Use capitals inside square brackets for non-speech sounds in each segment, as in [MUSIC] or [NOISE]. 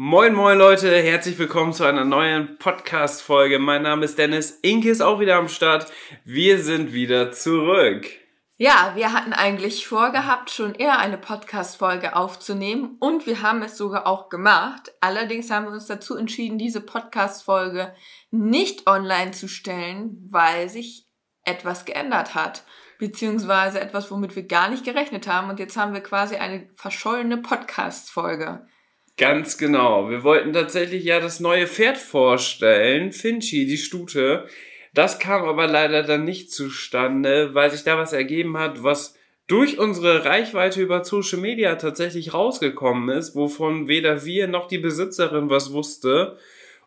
Moin, moin Leute, herzlich willkommen zu einer neuen Podcast-Folge. Mein Name ist Dennis, Inke ist auch wieder am Start. Wir sind wieder zurück. Ja, wir hatten eigentlich vorgehabt, schon eher eine Podcast-Folge aufzunehmen und wir haben es sogar auch gemacht. Allerdings haben wir uns dazu entschieden, diese Podcast-Folge nicht online zu stellen, weil sich etwas geändert hat. Beziehungsweise etwas, womit wir gar nicht gerechnet haben. Und jetzt haben wir quasi eine verschollene Podcast-Folge. Ganz genau. Wir wollten tatsächlich ja das neue Pferd vorstellen, Finchi, die Stute. Das kam aber leider dann nicht zustande, weil sich da was ergeben hat, was durch unsere Reichweite über Social Media tatsächlich rausgekommen ist, wovon weder wir noch die Besitzerin was wusste.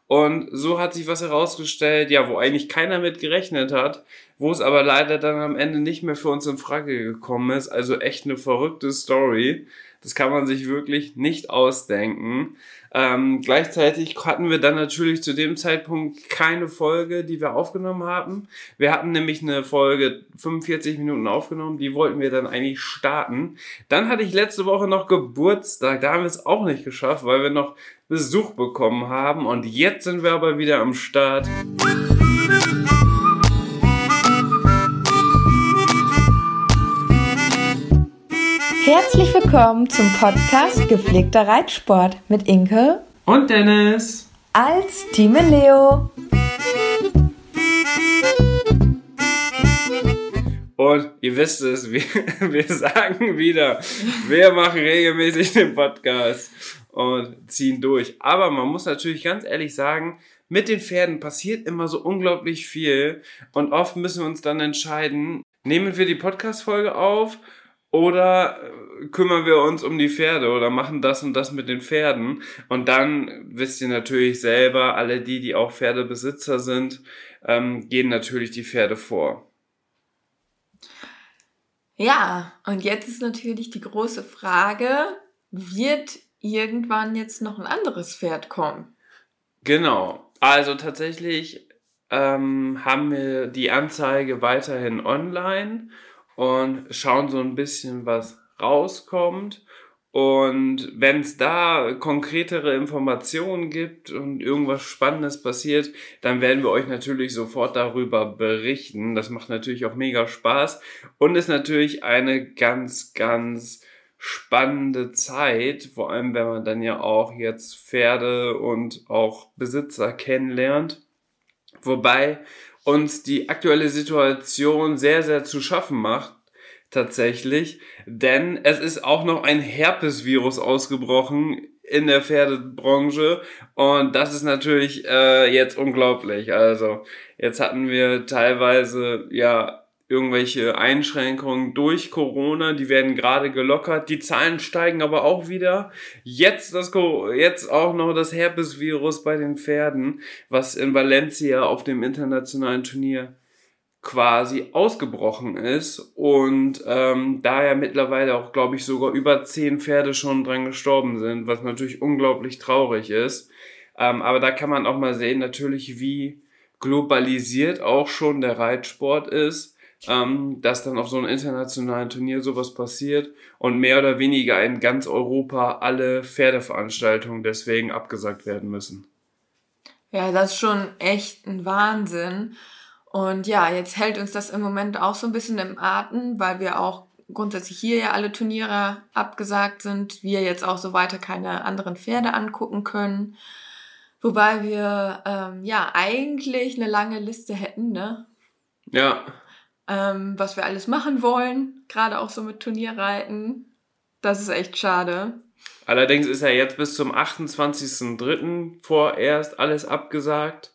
Und so hat sich was herausgestellt, ja, wo eigentlich keiner mit gerechnet hat, wo es aber leider dann am Ende nicht mehr für uns in Frage gekommen ist. Also echt eine verrückte Story. Das kann man sich wirklich nicht ausdenken. Ähm, gleichzeitig hatten wir dann natürlich zu dem Zeitpunkt keine Folge, die wir aufgenommen haben. Wir hatten nämlich eine Folge 45 Minuten aufgenommen, die wollten wir dann eigentlich starten. Dann hatte ich letzte Woche noch Geburtstag, da haben wir es auch nicht geschafft, weil wir noch Besuch bekommen haben. Und jetzt sind wir aber wieder am Start. Herzlich willkommen zum Podcast Gepflegter Reitsport mit Inke und Dennis als Team Leo. Und ihr wisst es, wir, [LAUGHS] wir sagen wieder, wir machen regelmäßig den Podcast und ziehen durch. Aber man muss natürlich ganz ehrlich sagen, mit den Pferden passiert immer so unglaublich viel und oft müssen wir uns dann entscheiden, nehmen wir die Podcast-Folge auf oder äh, kümmern wir uns um die Pferde oder machen das und das mit den Pferden. Und dann wisst ihr natürlich selber, alle die, die auch Pferdebesitzer sind, ähm, gehen natürlich die Pferde vor. Ja, und jetzt ist natürlich die große Frage, wird irgendwann jetzt noch ein anderes Pferd kommen? Genau. Also tatsächlich ähm, haben wir die Anzeige weiterhin online und schauen so ein bisschen, was rauskommt. Und wenn es da konkretere Informationen gibt und irgendwas Spannendes passiert, dann werden wir euch natürlich sofort darüber berichten. Das macht natürlich auch mega Spaß und ist natürlich eine ganz, ganz spannende Zeit, vor allem wenn man dann ja auch jetzt Pferde und auch Besitzer kennenlernt. Wobei uns die aktuelle Situation sehr, sehr zu schaffen macht, tatsächlich, denn es ist auch noch ein Herpesvirus ausgebrochen in der Pferdebranche und das ist natürlich äh, jetzt unglaublich. Also jetzt hatten wir teilweise ja irgendwelche Einschränkungen durch Corona, die werden gerade gelockert, die Zahlen steigen aber auch wieder. Jetzt das jetzt auch noch das Herpesvirus bei den Pferden, was in Valencia auf dem internationalen Turnier quasi ausgebrochen ist und ähm, da ja mittlerweile auch, glaube ich, sogar über zehn Pferde schon dran gestorben sind, was natürlich unglaublich traurig ist. Ähm, aber da kann man auch mal sehen, natürlich, wie globalisiert auch schon der Reitsport ist ähm, dass dann auf so einem internationalen Turnier sowas passiert und mehr oder weniger in ganz Europa alle Pferdeveranstaltungen deswegen abgesagt werden müssen. Ja, das ist schon echt ein Wahnsinn. Und ja, jetzt hält uns das im Moment auch so ein bisschen im Atem, weil wir auch grundsätzlich hier ja alle Turniere abgesagt sind, wir jetzt auch so weiter keine anderen Pferde angucken können. Wobei wir ähm, ja eigentlich eine lange Liste hätten, ne? Ja ähm, was wir alles machen wollen, gerade auch so mit Turnierreiten. Das ist echt schade. Allerdings ist ja jetzt bis zum 28.03. vorerst alles abgesagt.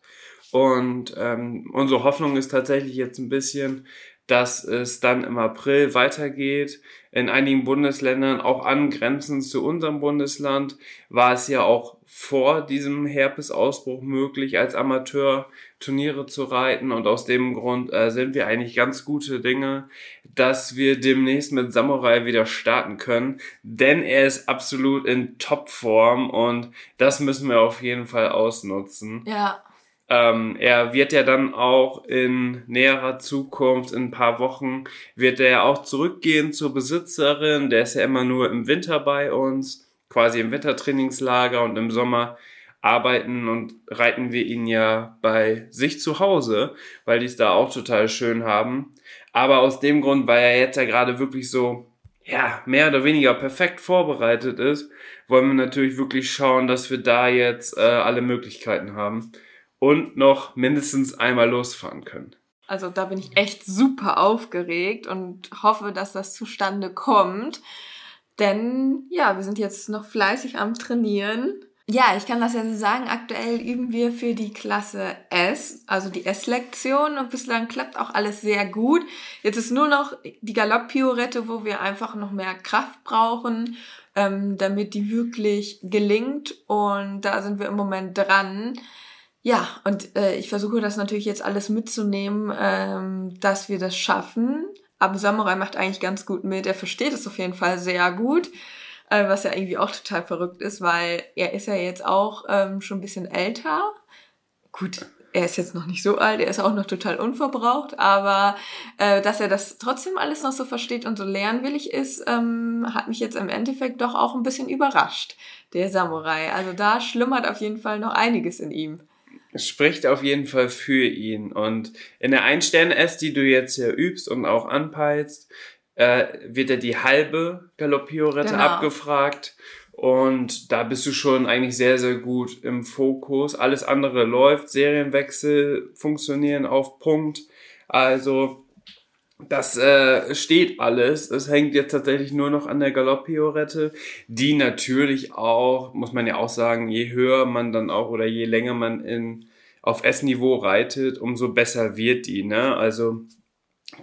Und ähm, unsere Hoffnung ist tatsächlich jetzt ein bisschen, dass es dann im April weitergeht. In einigen Bundesländern, auch angrenzend zu unserem Bundesland, war es ja auch vor diesem Herpesausbruch möglich, als Amateur Turniere zu reiten. Und aus dem Grund äh, sind wir eigentlich ganz gute Dinge, dass wir demnächst mit Samurai wieder starten können. Denn er ist absolut in Topform und das müssen wir auf jeden Fall ausnutzen. Ja. Ähm, er wird ja dann auch in näherer Zukunft, in ein paar Wochen, wird er auch zurückgehen zur Besitzerin. Der ist ja immer nur im Winter bei uns, quasi im Wintertrainingslager und im Sommer arbeiten und reiten wir ihn ja bei sich zu Hause, weil die es da auch total schön haben. Aber aus dem Grund, weil er jetzt ja gerade wirklich so, ja, mehr oder weniger perfekt vorbereitet ist, wollen wir natürlich wirklich schauen, dass wir da jetzt äh, alle Möglichkeiten haben und noch mindestens einmal losfahren können. Also da bin ich echt super aufgeregt und hoffe, dass das zustande kommt. Denn ja, wir sind jetzt noch fleißig am Trainieren. Ja, ich kann das ja so sagen. Aktuell üben wir für die Klasse S, also die S-Lektion und bislang klappt auch alles sehr gut. Jetzt ist nur noch die Galopp-Piorette, wo wir einfach noch mehr Kraft brauchen, ähm, damit die wirklich gelingt und da sind wir im Moment dran. Ja, und äh, ich versuche das natürlich jetzt alles mitzunehmen, ähm, dass wir das schaffen. Aber Samurai macht eigentlich ganz gut mit. Er versteht es auf jeden Fall sehr gut, äh, was ja irgendwie auch total verrückt ist, weil er ist ja jetzt auch ähm, schon ein bisschen älter. Gut, er ist jetzt noch nicht so alt, er ist auch noch total unverbraucht, aber äh, dass er das trotzdem alles noch so versteht und so lernwillig ist, ähm, hat mich jetzt im Endeffekt doch auch ein bisschen überrascht, der Samurai. Also da schlummert auf jeden Fall noch einiges in ihm spricht auf jeden Fall für ihn. Und in der Ein-Sterne-S, die du jetzt hier übst und auch anpeilst, äh, wird er die halbe Galoppiorette genau. abgefragt. Und da bist du schon eigentlich sehr, sehr gut im Fokus. Alles andere läuft, Serienwechsel funktionieren auf Punkt. Also das äh, steht alles. Es hängt jetzt tatsächlich nur noch an der Galopp-Piorette, die natürlich auch, muss man ja auch sagen, je höher man dann auch oder je länger man in, auf S-Niveau reitet, umso besser wird die. Ne? Also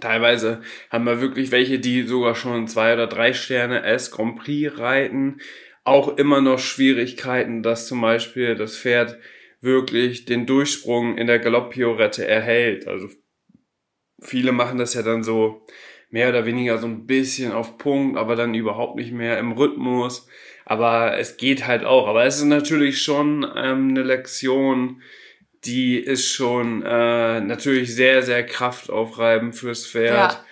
teilweise haben wir wirklich welche, die sogar schon zwei oder drei Sterne S Grand Prix reiten. Auch immer noch Schwierigkeiten, dass zum Beispiel das Pferd wirklich den Durchsprung in der Galopp-Piorette erhält. Also viele machen das ja dann so mehr oder weniger so ein bisschen auf Punkt, aber dann überhaupt nicht mehr im Rhythmus. Aber es geht halt auch. Aber es ist natürlich schon ähm, eine Lektion, die ist schon äh, natürlich sehr, sehr kraftaufreibend fürs Pferd. Ja.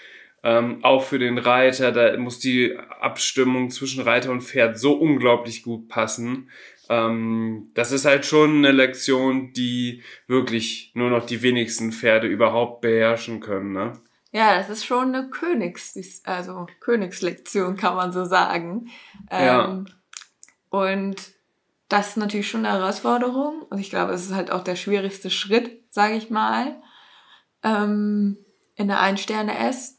Ähm, auch für den Reiter, da muss die Abstimmung zwischen Reiter und Pferd so unglaublich gut passen. Ähm, das ist halt schon eine Lektion, die wirklich nur noch die wenigsten Pferde überhaupt beherrschen können, ne? Ja, das ist schon eine Königs, also Königslektion, kann man so sagen. Ähm, ja. Und das ist natürlich schon eine Herausforderung. Und ich glaube, es ist halt auch der schwierigste Schritt, sage ich mal, ähm, in der Ein-Sterne-S.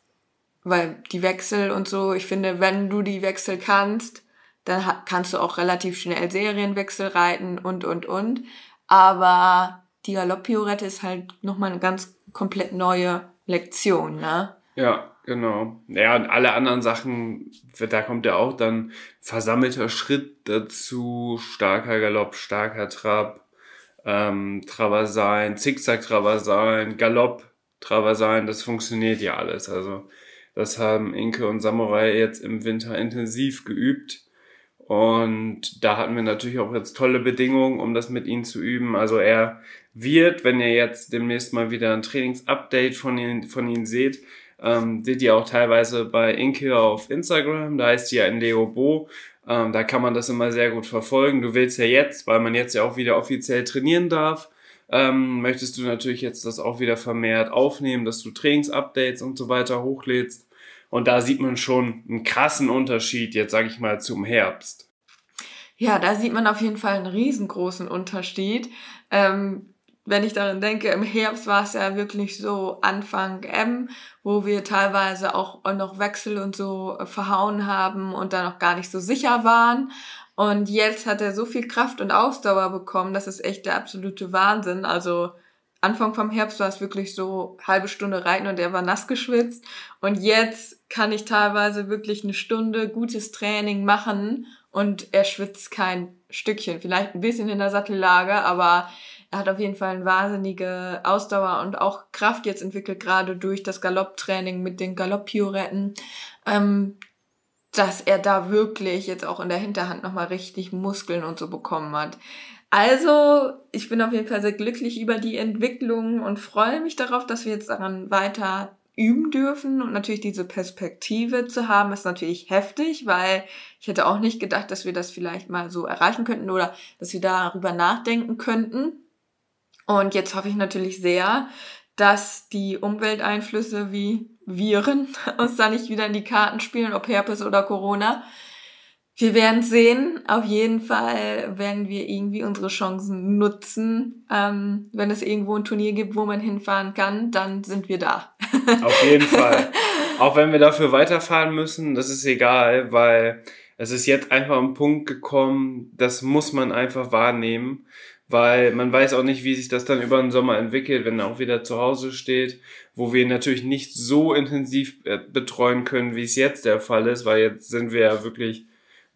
Weil die Wechsel und so, ich finde, wenn du die Wechsel kannst, dann kannst du auch relativ schnell Serienwechsel reiten und, und, und. Aber die Galopp-Piorette ist halt nochmal eine ganz komplett neue Lektion, ne? Ja, genau. Ja, und alle anderen Sachen, da kommt ja auch dann versammelter Schritt dazu, starker Galopp, starker Trab, ähm, Traversalen, Zickzack-Traversalen, Galopp, Traversalen, das funktioniert ja alles. Also, das haben Inke und Samurai jetzt im Winter intensiv geübt. Und da hatten wir natürlich auch jetzt tolle Bedingungen, um das mit ihm zu üben. Also er wird, wenn ihr jetzt demnächst mal wieder ein Trainingsupdate von ihm, von ihm seht, ähm, seht ihr auch teilweise bei Inke auf Instagram, da heißt sie ja in Leo Bo. Ähm, da kann man das immer sehr gut verfolgen. Du willst ja jetzt, weil man jetzt ja auch wieder offiziell trainieren darf, ähm, möchtest du natürlich jetzt das auch wieder vermehrt aufnehmen, dass du Trainingsupdates und so weiter hochlädst. Und da sieht man schon einen krassen Unterschied, jetzt sage ich mal, zum Herbst. Ja, da sieht man auf jeden Fall einen riesengroßen Unterschied. Ähm, wenn ich daran denke, im Herbst war es ja wirklich so Anfang M, wo wir teilweise auch noch Wechsel und so verhauen haben und da noch gar nicht so sicher waren. Und jetzt hat er so viel Kraft und Ausdauer bekommen, das ist echt der absolute Wahnsinn. Also Anfang vom Herbst war es wirklich so halbe Stunde reiten und er war nass geschwitzt. Und jetzt kann ich teilweise wirklich eine Stunde gutes Training machen und er schwitzt kein Stückchen. Vielleicht ein bisschen in der Sattellage, aber er hat auf jeden Fall eine wahnsinnige Ausdauer und auch Kraft jetzt entwickelt, gerade durch das Galopptraining mit den Galopppioretten, ähm, dass er da wirklich jetzt auch in der Hinterhand nochmal richtig Muskeln und so bekommen hat. Also, ich bin auf jeden Fall sehr glücklich über die Entwicklung und freue mich darauf, dass wir jetzt daran weiter üben dürfen und natürlich diese Perspektive zu haben, ist natürlich heftig, weil ich hätte auch nicht gedacht, dass wir das vielleicht mal so erreichen könnten oder dass wir darüber nachdenken könnten. Und jetzt hoffe ich natürlich sehr, dass die Umwelteinflüsse wie Viren [LAUGHS] uns da nicht wieder in die Karten spielen, ob Herpes oder Corona. Wir werden sehen. Auf jeden Fall werden wir irgendwie unsere Chancen nutzen. Ähm, wenn es irgendwo ein Turnier gibt, wo man hinfahren kann, dann sind wir da. [LAUGHS] Auf jeden Fall. [LAUGHS] Auch wenn wir dafür weiterfahren müssen, das ist egal, weil es ist jetzt einfach ein Punkt gekommen, das muss man einfach wahrnehmen weil man weiß auch nicht, wie sich das dann über den Sommer entwickelt, wenn er auch wieder zu Hause steht, wo wir ihn natürlich nicht so intensiv äh, betreuen können, wie es jetzt der Fall ist, weil jetzt sind wir ja wirklich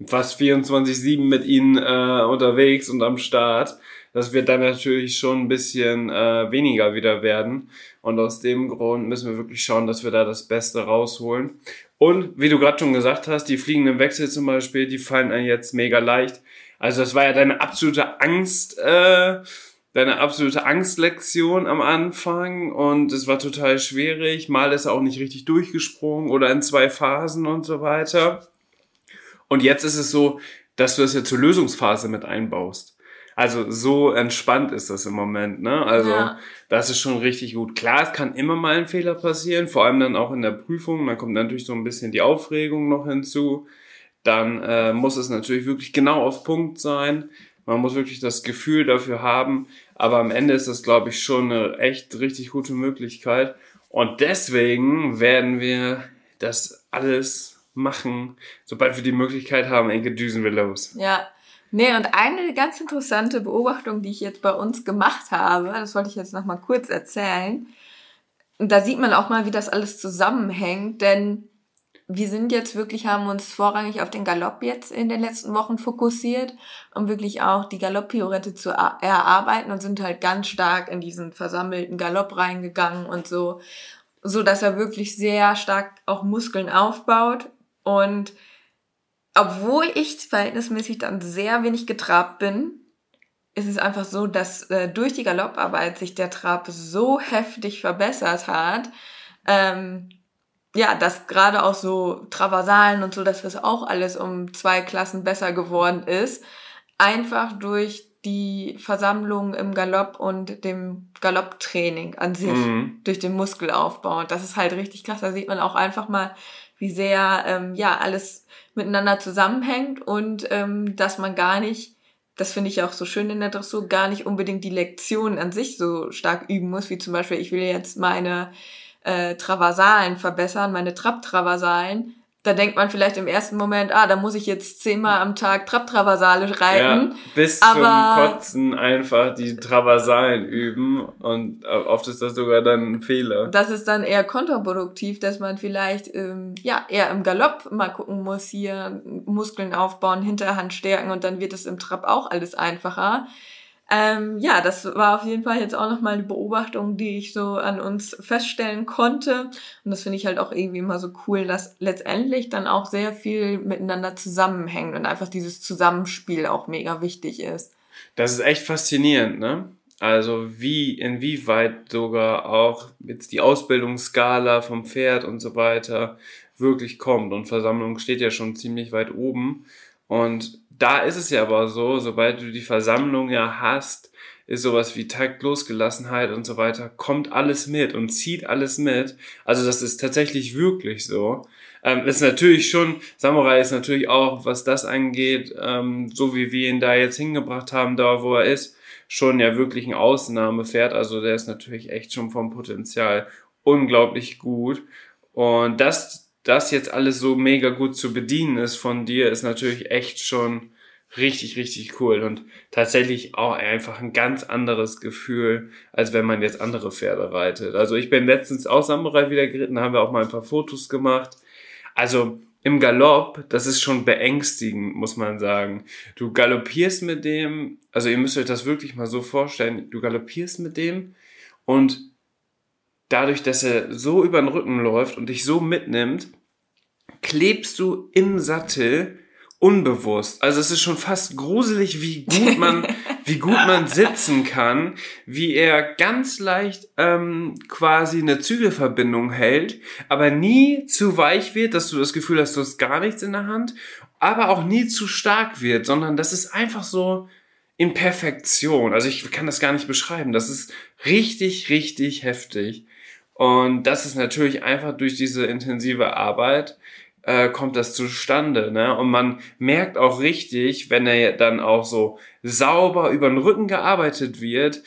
fast 24-7 mit ihnen äh, unterwegs und am Start. Das wird dann natürlich schon ein bisschen äh, weniger wieder werden. Und aus dem Grund müssen wir wirklich schauen, dass wir da das Beste rausholen. Und wie du gerade schon gesagt hast, die fliegenden Wechsel zum Beispiel, die fallen einem jetzt mega leicht. Also das war ja deine absolute Angst, äh, deine absolute Angstlektion am Anfang und es war total schwierig. Mal ist er auch nicht richtig durchgesprungen oder in zwei Phasen und so weiter. Und jetzt ist es so, dass du das ja zur Lösungsphase mit einbaust. Also so entspannt ist das im Moment, ne? Also ja. das ist schon richtig gut. Klar, es kann immer mal ein Fehler passieren, vor allem dann auch in der Prüfung. Dann kommt natürlich so ein bisschen die Aufregung noch hinzu dann äh, muss es natürlich wirklich genau auf Punkt sein. Man muss wirklich das Gefühl dafür haben. Aber am Ende ist das, glaube ich, schon eine echt richtig gute Möglichkeit. Und deswegen werden wir das alles machen. Sobald wir die Möglichkeit haben, Enke, düsen wir los. Ja. Nee, und eine ganz interessante Beobachtung, die ich jetzt bei uns gemacht habe, das wollte ich jetzt nochmal kurz erzählen. Da sieht man auch mal, wie das alles zusammenhängt, denn wir sind jetzt wirklich, haben uns vorrangig auf den Galopp jetzt in den letzten Wochen fokussiert, um wirklich auch die Galopp-Piorette zu erarbeiten und sind halt ganz stark in diesen versammelten Galopp reingegangen und so, so dass er wirklich sehr stark auch Muskeln aufbaut. Und obwohl ich verhältnismäßig dann sehr wenig getrabt bin, ist es einfach so, dass äh, durch die Galopparbeit sich der Trab so heftig verbessert hat, ähm, ja, dass gerade auch so Traversalen und so, dass das auch alles um zwei Klassen besser geworden ist. Einfach durch die Versammlung im Galopp und dem Galopptraining an sich, mhm. durch den Muskelaufbau. Und das ist halt richtig krass. Da sieht man auch einfach mal, wie sehr ähm, ja alles miteinander zusammenhängt und ähm, dass man gar nicht, das finde ich auch so schön in der Dressur, gar nicht unbedingt die Lektionen an sich so stark üben muss, wie zum Beispiel, ich will jetzt meine äh, Traversalen verbessern, meine Trapp-Traversalen, da denkt man vielleicht im ersten Moment, ah, da muss ich jetzt zehnmal am Tag Trapp-Traversale reiten. Ja, bis aber zum Kotzen einfach die Traversalen üben und oft ist das sogar dann ein Fehler. Das ist dann eher kontraproduktiv, dass man vielleicht ähm, ja eher im Galopp mal gucken muss, hier Muskeln aufbauen, Hinterhand stärken und dann wird es im Trab auch alles einfacher. Ähm, ja, das war auf jeden Fall jetzt auch nochmal eine Beobachtung, die ich so an uns feststellen konnte. Und das finde ich halt auch irgendwie immer so cool, dass letztendlich dann auch sehr viel miteinander zusammenhängt und einfach dieses Zusammenspiel auch mega wichtig ist. Das ist echt faszinierend, ne? Also wie, inwieweit sogar auch jetzt die Ausbildungsskala vom Pferd und so weiter wirklich kommt. Und Versammlung steht ja schon ziemlich weit oben. Und da ist es ja aber so, sobald du die Versammlung ja hast, ist sowas wie Taktlosgelassenheit und so weiter, kommt alles mit und zieht alles mit. Also das ist tatsächlich wirklich so. Ähm, ist natürlich schon, Samurai ist natürlich auch, was das angeht, ähm, so wie wir ihn da jetzt hingebracht haben, da wo er ist, schon ja wirklich ein Ausnahmepferd. Also der ist natürlich echt schon vom Potenzial unglaublich gut. Und das das jetzt alles so mega gut zu bedienen ist von dir, ist natürlich echt schon richtig, richtig cool und tatsächlich auch einfach ein ganz anderes Gefühl, als wenn man jetzt andere Pferde reitet. Also ich bin letztens auch Samurai wieder geritten, haben wir auch mal ein paar Fotos gemacht. Also im Galopp, das ist schon beängstigend, muss man sagen. Du galoppierst mit dem, also ihr müsst euch das wirklich mal so vorstellen, du galoppierst mit dem und dadurch, dass er so über den Rücken läuft und dich so mitnimmt, klebst du im Sattel unbewusst. Also es ist schon fast gruselig, wie gut man, [LAUGHS] wie gut man sitzen kann, wie er ganz leicht ähm, quasi eine Zügelverbindung hält, aber nie zu weich wird, dass du das Gefühl hast, du hast gar nichts in der Hand, aber auch nie zu stark wird, sondern das ist einfach so in Perfektion. Also ich kann das gar nicht beschreiben. Das ist richtig, richtig heftig. Und das ist natürlich einfach durch diese intensive Arbeit äh, kommt das zustande, ne? Und man merkt auch richtig, wenn er dann auch so sauber über den Rücken gearbeitet wird,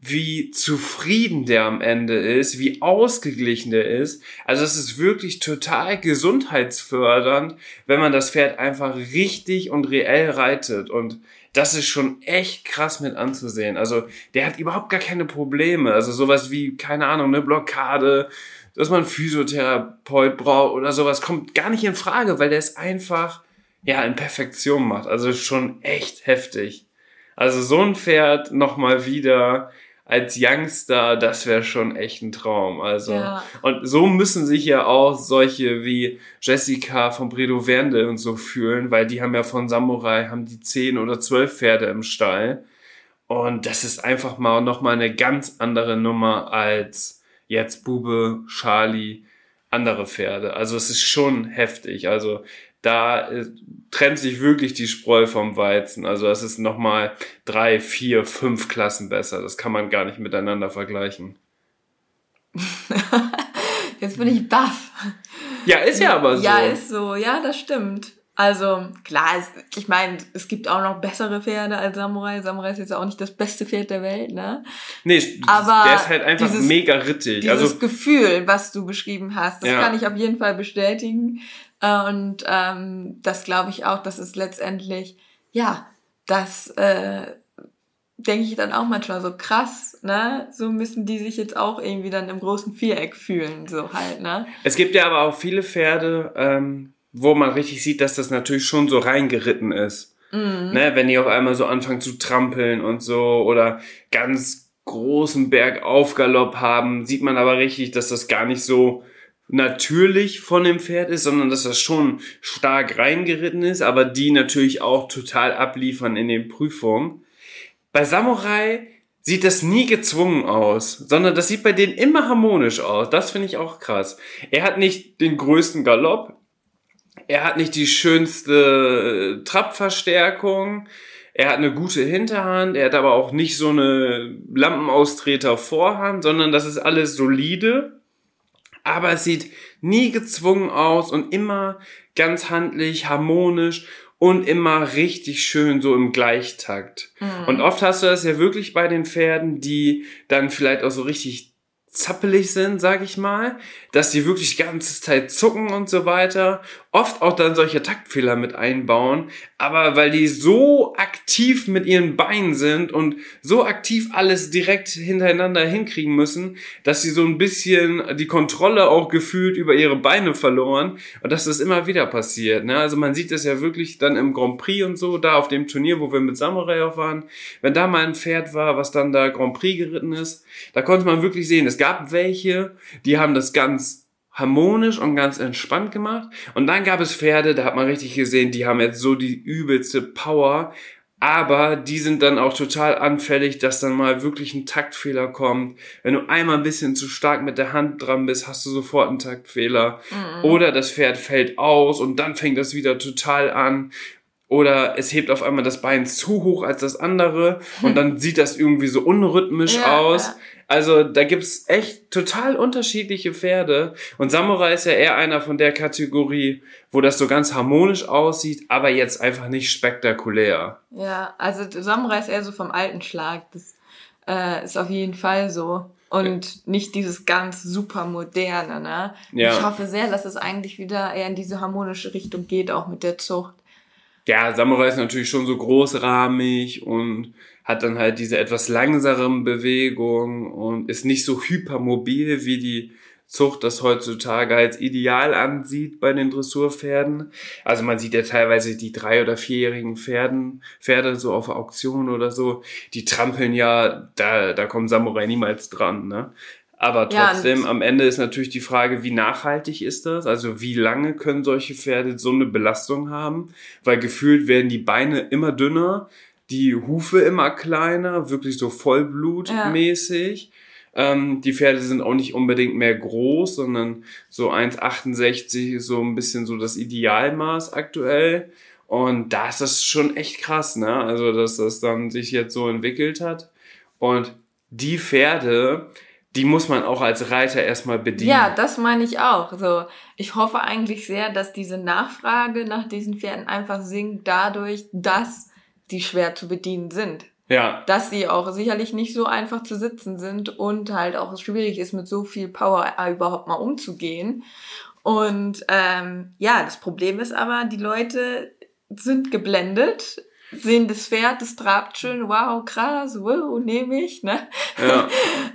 wie zufrieden der am Ende ist, wie ausgeglichen der ist. Also es ist wirklich total gesundheitsfördernd, wenn man das Pferd einfach richtig und reell reitet. Und das ist schon echt krass mit anzusehen. Also der hat überhaupt gar keine Probleme. Also sowas wie, keine Ahnung, eine Blockade, dass man Physiotherapeut braucht oder sowas, kommt gar nicht in Frage, weil der es einfach, ja, in Perfektion macht. Also schon echt heftig. Also so ein Pferd nochmal wieder als Youngster, das wäre schon echt ein Traum. Also ja. und so müssen sich ja auch solche wie Jessica von Bredo Vernde und so fühlen, weil die haben ja von Samurai haben die zehn oder zwölf Pferde im Stall und das ist einfach mal nochmal eine ganz andere Nummer als jetzt Bube, Charlie, andere Pferde. Also es ist schon heftig. Also da äh, trennt sich wirklich die Spreu vom Weizen. Also es ist nochmal drei, vier, fünf Klassen besser. Das kann man gar nicht miteinander vergleichen. [LAUGHS] Jetzt bin ich baff. Ja, ist ja aber so. Ja, ist so. Ja, das stimmt. Also klar, es, ich meine, es gibt auch noch bessere Pferde als Samurai. Samurai ist jetzt auch nicht das beste Pferd der Welt, ne? Nee, aber der ist halt einfach dieses, mega rittig. Dieses also, Gefühl, was du beschrieben hast, das ja. kann ich auf jeden Fall bestätigen. Und ähm, das glaube ich auch, das ist letztendlich, ja, das äh, denke ich dann auch manchmal so krass, ne? So müssen die sich jetzt auch irgendwie dann im großen Viereck fühlen, so halt, ne? Es gibt ja aber auch viele Pferde, ähm, wo man richtig sieht, dass das natürlich schon so reingeritten ist. Mhm. Ne, wenn die auf einmal so anfangen zu trampeln und so oder ganz großen Bergaufgalopp haben, sieht man aber richtig, dass das gar nicht so natürlich von dem Pferd ist, sondern dass das schon stark reingeritten ist, aber die natürlich auch total abliefern in den Prüfungen. Bei Samurai sieht das nie gezwungen aus, sondern das sieht bei denen immer harmonisch aus. Das finde ich auch krass. Er hat nicht den größten Galopp, er hat nicht die schönste äh, Trappverstärkung. Er hat eine gute Hinterhand. Er hat aber auch nicht so eine Lampenaustreter Vorhand, sondern das ist alles solide. Aber es sieht nie gezwungen aus und immer ganz handlich, harmonisch und immer richtig schön so im Gleichtakt. Mhm. Und oft hast du das ja wirklich bei den Pferden, die dann vielleicht auch so richtig zappelig sind, sag ich mal, dass die wirklich die ganze Zeit zucken und so weiter, oft auch dann solche Taktfehler mit einbauen, aber weil die so aktiv mit ihren Beinen sind und so aktiv alles direkt hintereinander hinkriegen müssen, dass sie so ein bisschen die Kontrolle auch gefühlt über ihre Beine verloren und dass das immer wieder passiert. Ne? Also man sieht das ja wirklich dann im Grand Prix und so, da auf dem Turnier, wo wir mit Samurai auch waren, wenn da mal ein Pferd war, was dann da Grand Prix geritten ist, da konnte man wirklich sehen, es gab welche, die haben das ganz harmonisch und ganz entspannt gemacht. Und dann gab es Pferde, da hat man richtig gesehen, die haben jetzt so die übelste Power, aber die sind dann auch total anfällig, dass dann mal wirklich ein Taktfehler kommt. Wenn du einmal ein bisschen zu stark mit der Hand dran bist, hast du sofort einen Taktfehler. Mhm. Oder das Pferd fällt aus und dann fängt das wieder total an. Oder es hebt auf einmal das Bein zu hoch als das andere und [LAUGHS] dann sieht das irgendwie so unrhythmisch ja, aus. Also da gibt's echt total unterschiedliche Pferde. Und Samurai ist ja eher einer von der Kategorie, wo das so ganz harmonisch aussieht, aber jetzt einfach nicht spektakulär. Ja, also Samurai ist eher so vom alten Schlag. Das äh, ist auf jeden Fall so. Und ja. nicht dieses ganz super moderne, ne? Ja. Ich hoffe sehr, dass es eigentlich wieder eher in diese harmonische Richtung geht, auch mit der Zucht. Ja, Samurai ist natürlich schon so großrahmig und hat dann halt diese etwas langsameren Bewegungen und ist nicht so hypermobil wie die Zucht das heutzutage als ideal ansieht bei den Dressurpferden. Also man sieht ja teilweise die drei- oder vierjährigen Pferden, Pferde so auf Auktionen oder so, die trampeln ja, da, da kommen Samurai niemals dran, ne? Aber trotzdem, ja, am Ende ist natürlich die Frage, wie nachhaltig ist das? Also wie lange können solche Pferde so eine Belastung haben? Weil gefühlt werden die Beine immer dünner, die Hufe immer kleiner, wirklich so vollblutmäßig. Ja. Ähm, die Pferde sind auch nicht unbedingt mehr groß, sondern so 1,68 ist so ein bisschen so das Idealmaß aktuell. Und da ist das schon echt krass, ne? Also, dass das dann sich jetzt so entwickelt hat. Und die Pferde, die muss man auch als Reiter erstmal bedienen. Ja, das meine ich auch. So, ich hoffe eigentlich sehr, dass diese Nachfrage nach diesen Pferden einfach sinkt dadurch, dass die schwer zu bedienen sind. Ja. Dass sie auch sicherlich nicht so einfach zu sitzen sind und halt auch schwierig ist, mit so viel Power überhaupt mal umzugehen. Und ähm, ja, das Problem ist aber, die Leute sind geblendet sehen das Pferd, das trabt schön, wow, krass, wow, nehme ich, ne? Ja.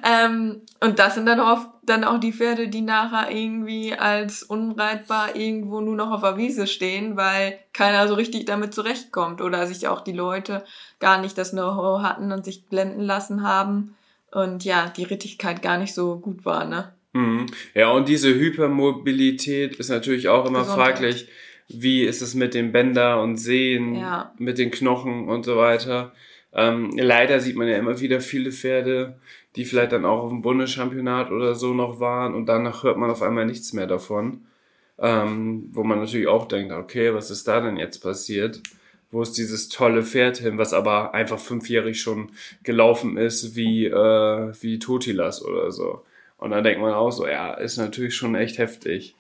[LAUGHS] ähm, und das sind dann oft dann auch die Pferde, die nachher irgendwie als unreitbar irgendwo nur noch auf der Wiese stehen, weil keiner so richtig damit zurechtkommt oder sich auch die Leute gar nicht das Know-how hatten und sich blenden lassen haben und ja, die Rittigkeit gar nicht so gut war, ne? Mhm. Ja, und diese Hypermobilität ist natürlich auch immer Gesundheit. fraglich wie ist es mit den Bänder und Sehen, ja. mit den Knochen und so weiter. Ähm, leider sieht man ja immer wieder viele Pferde, die vielleicht dann auch auf dem Bundeschampionat oder so noch waren und danach hört man auf einmal nichts mehr davon. Ähm, wo man natürlich auch denkt, okay, was ist da denn jetzt passiert? Wo ist dieses tolle Pferd hin, was aber einfach fünfjährig schon gelaufen ist wie, äh, wie Totilas oder so. Und dann denkt man auch so, ja, ist natürlich schon echt heftig.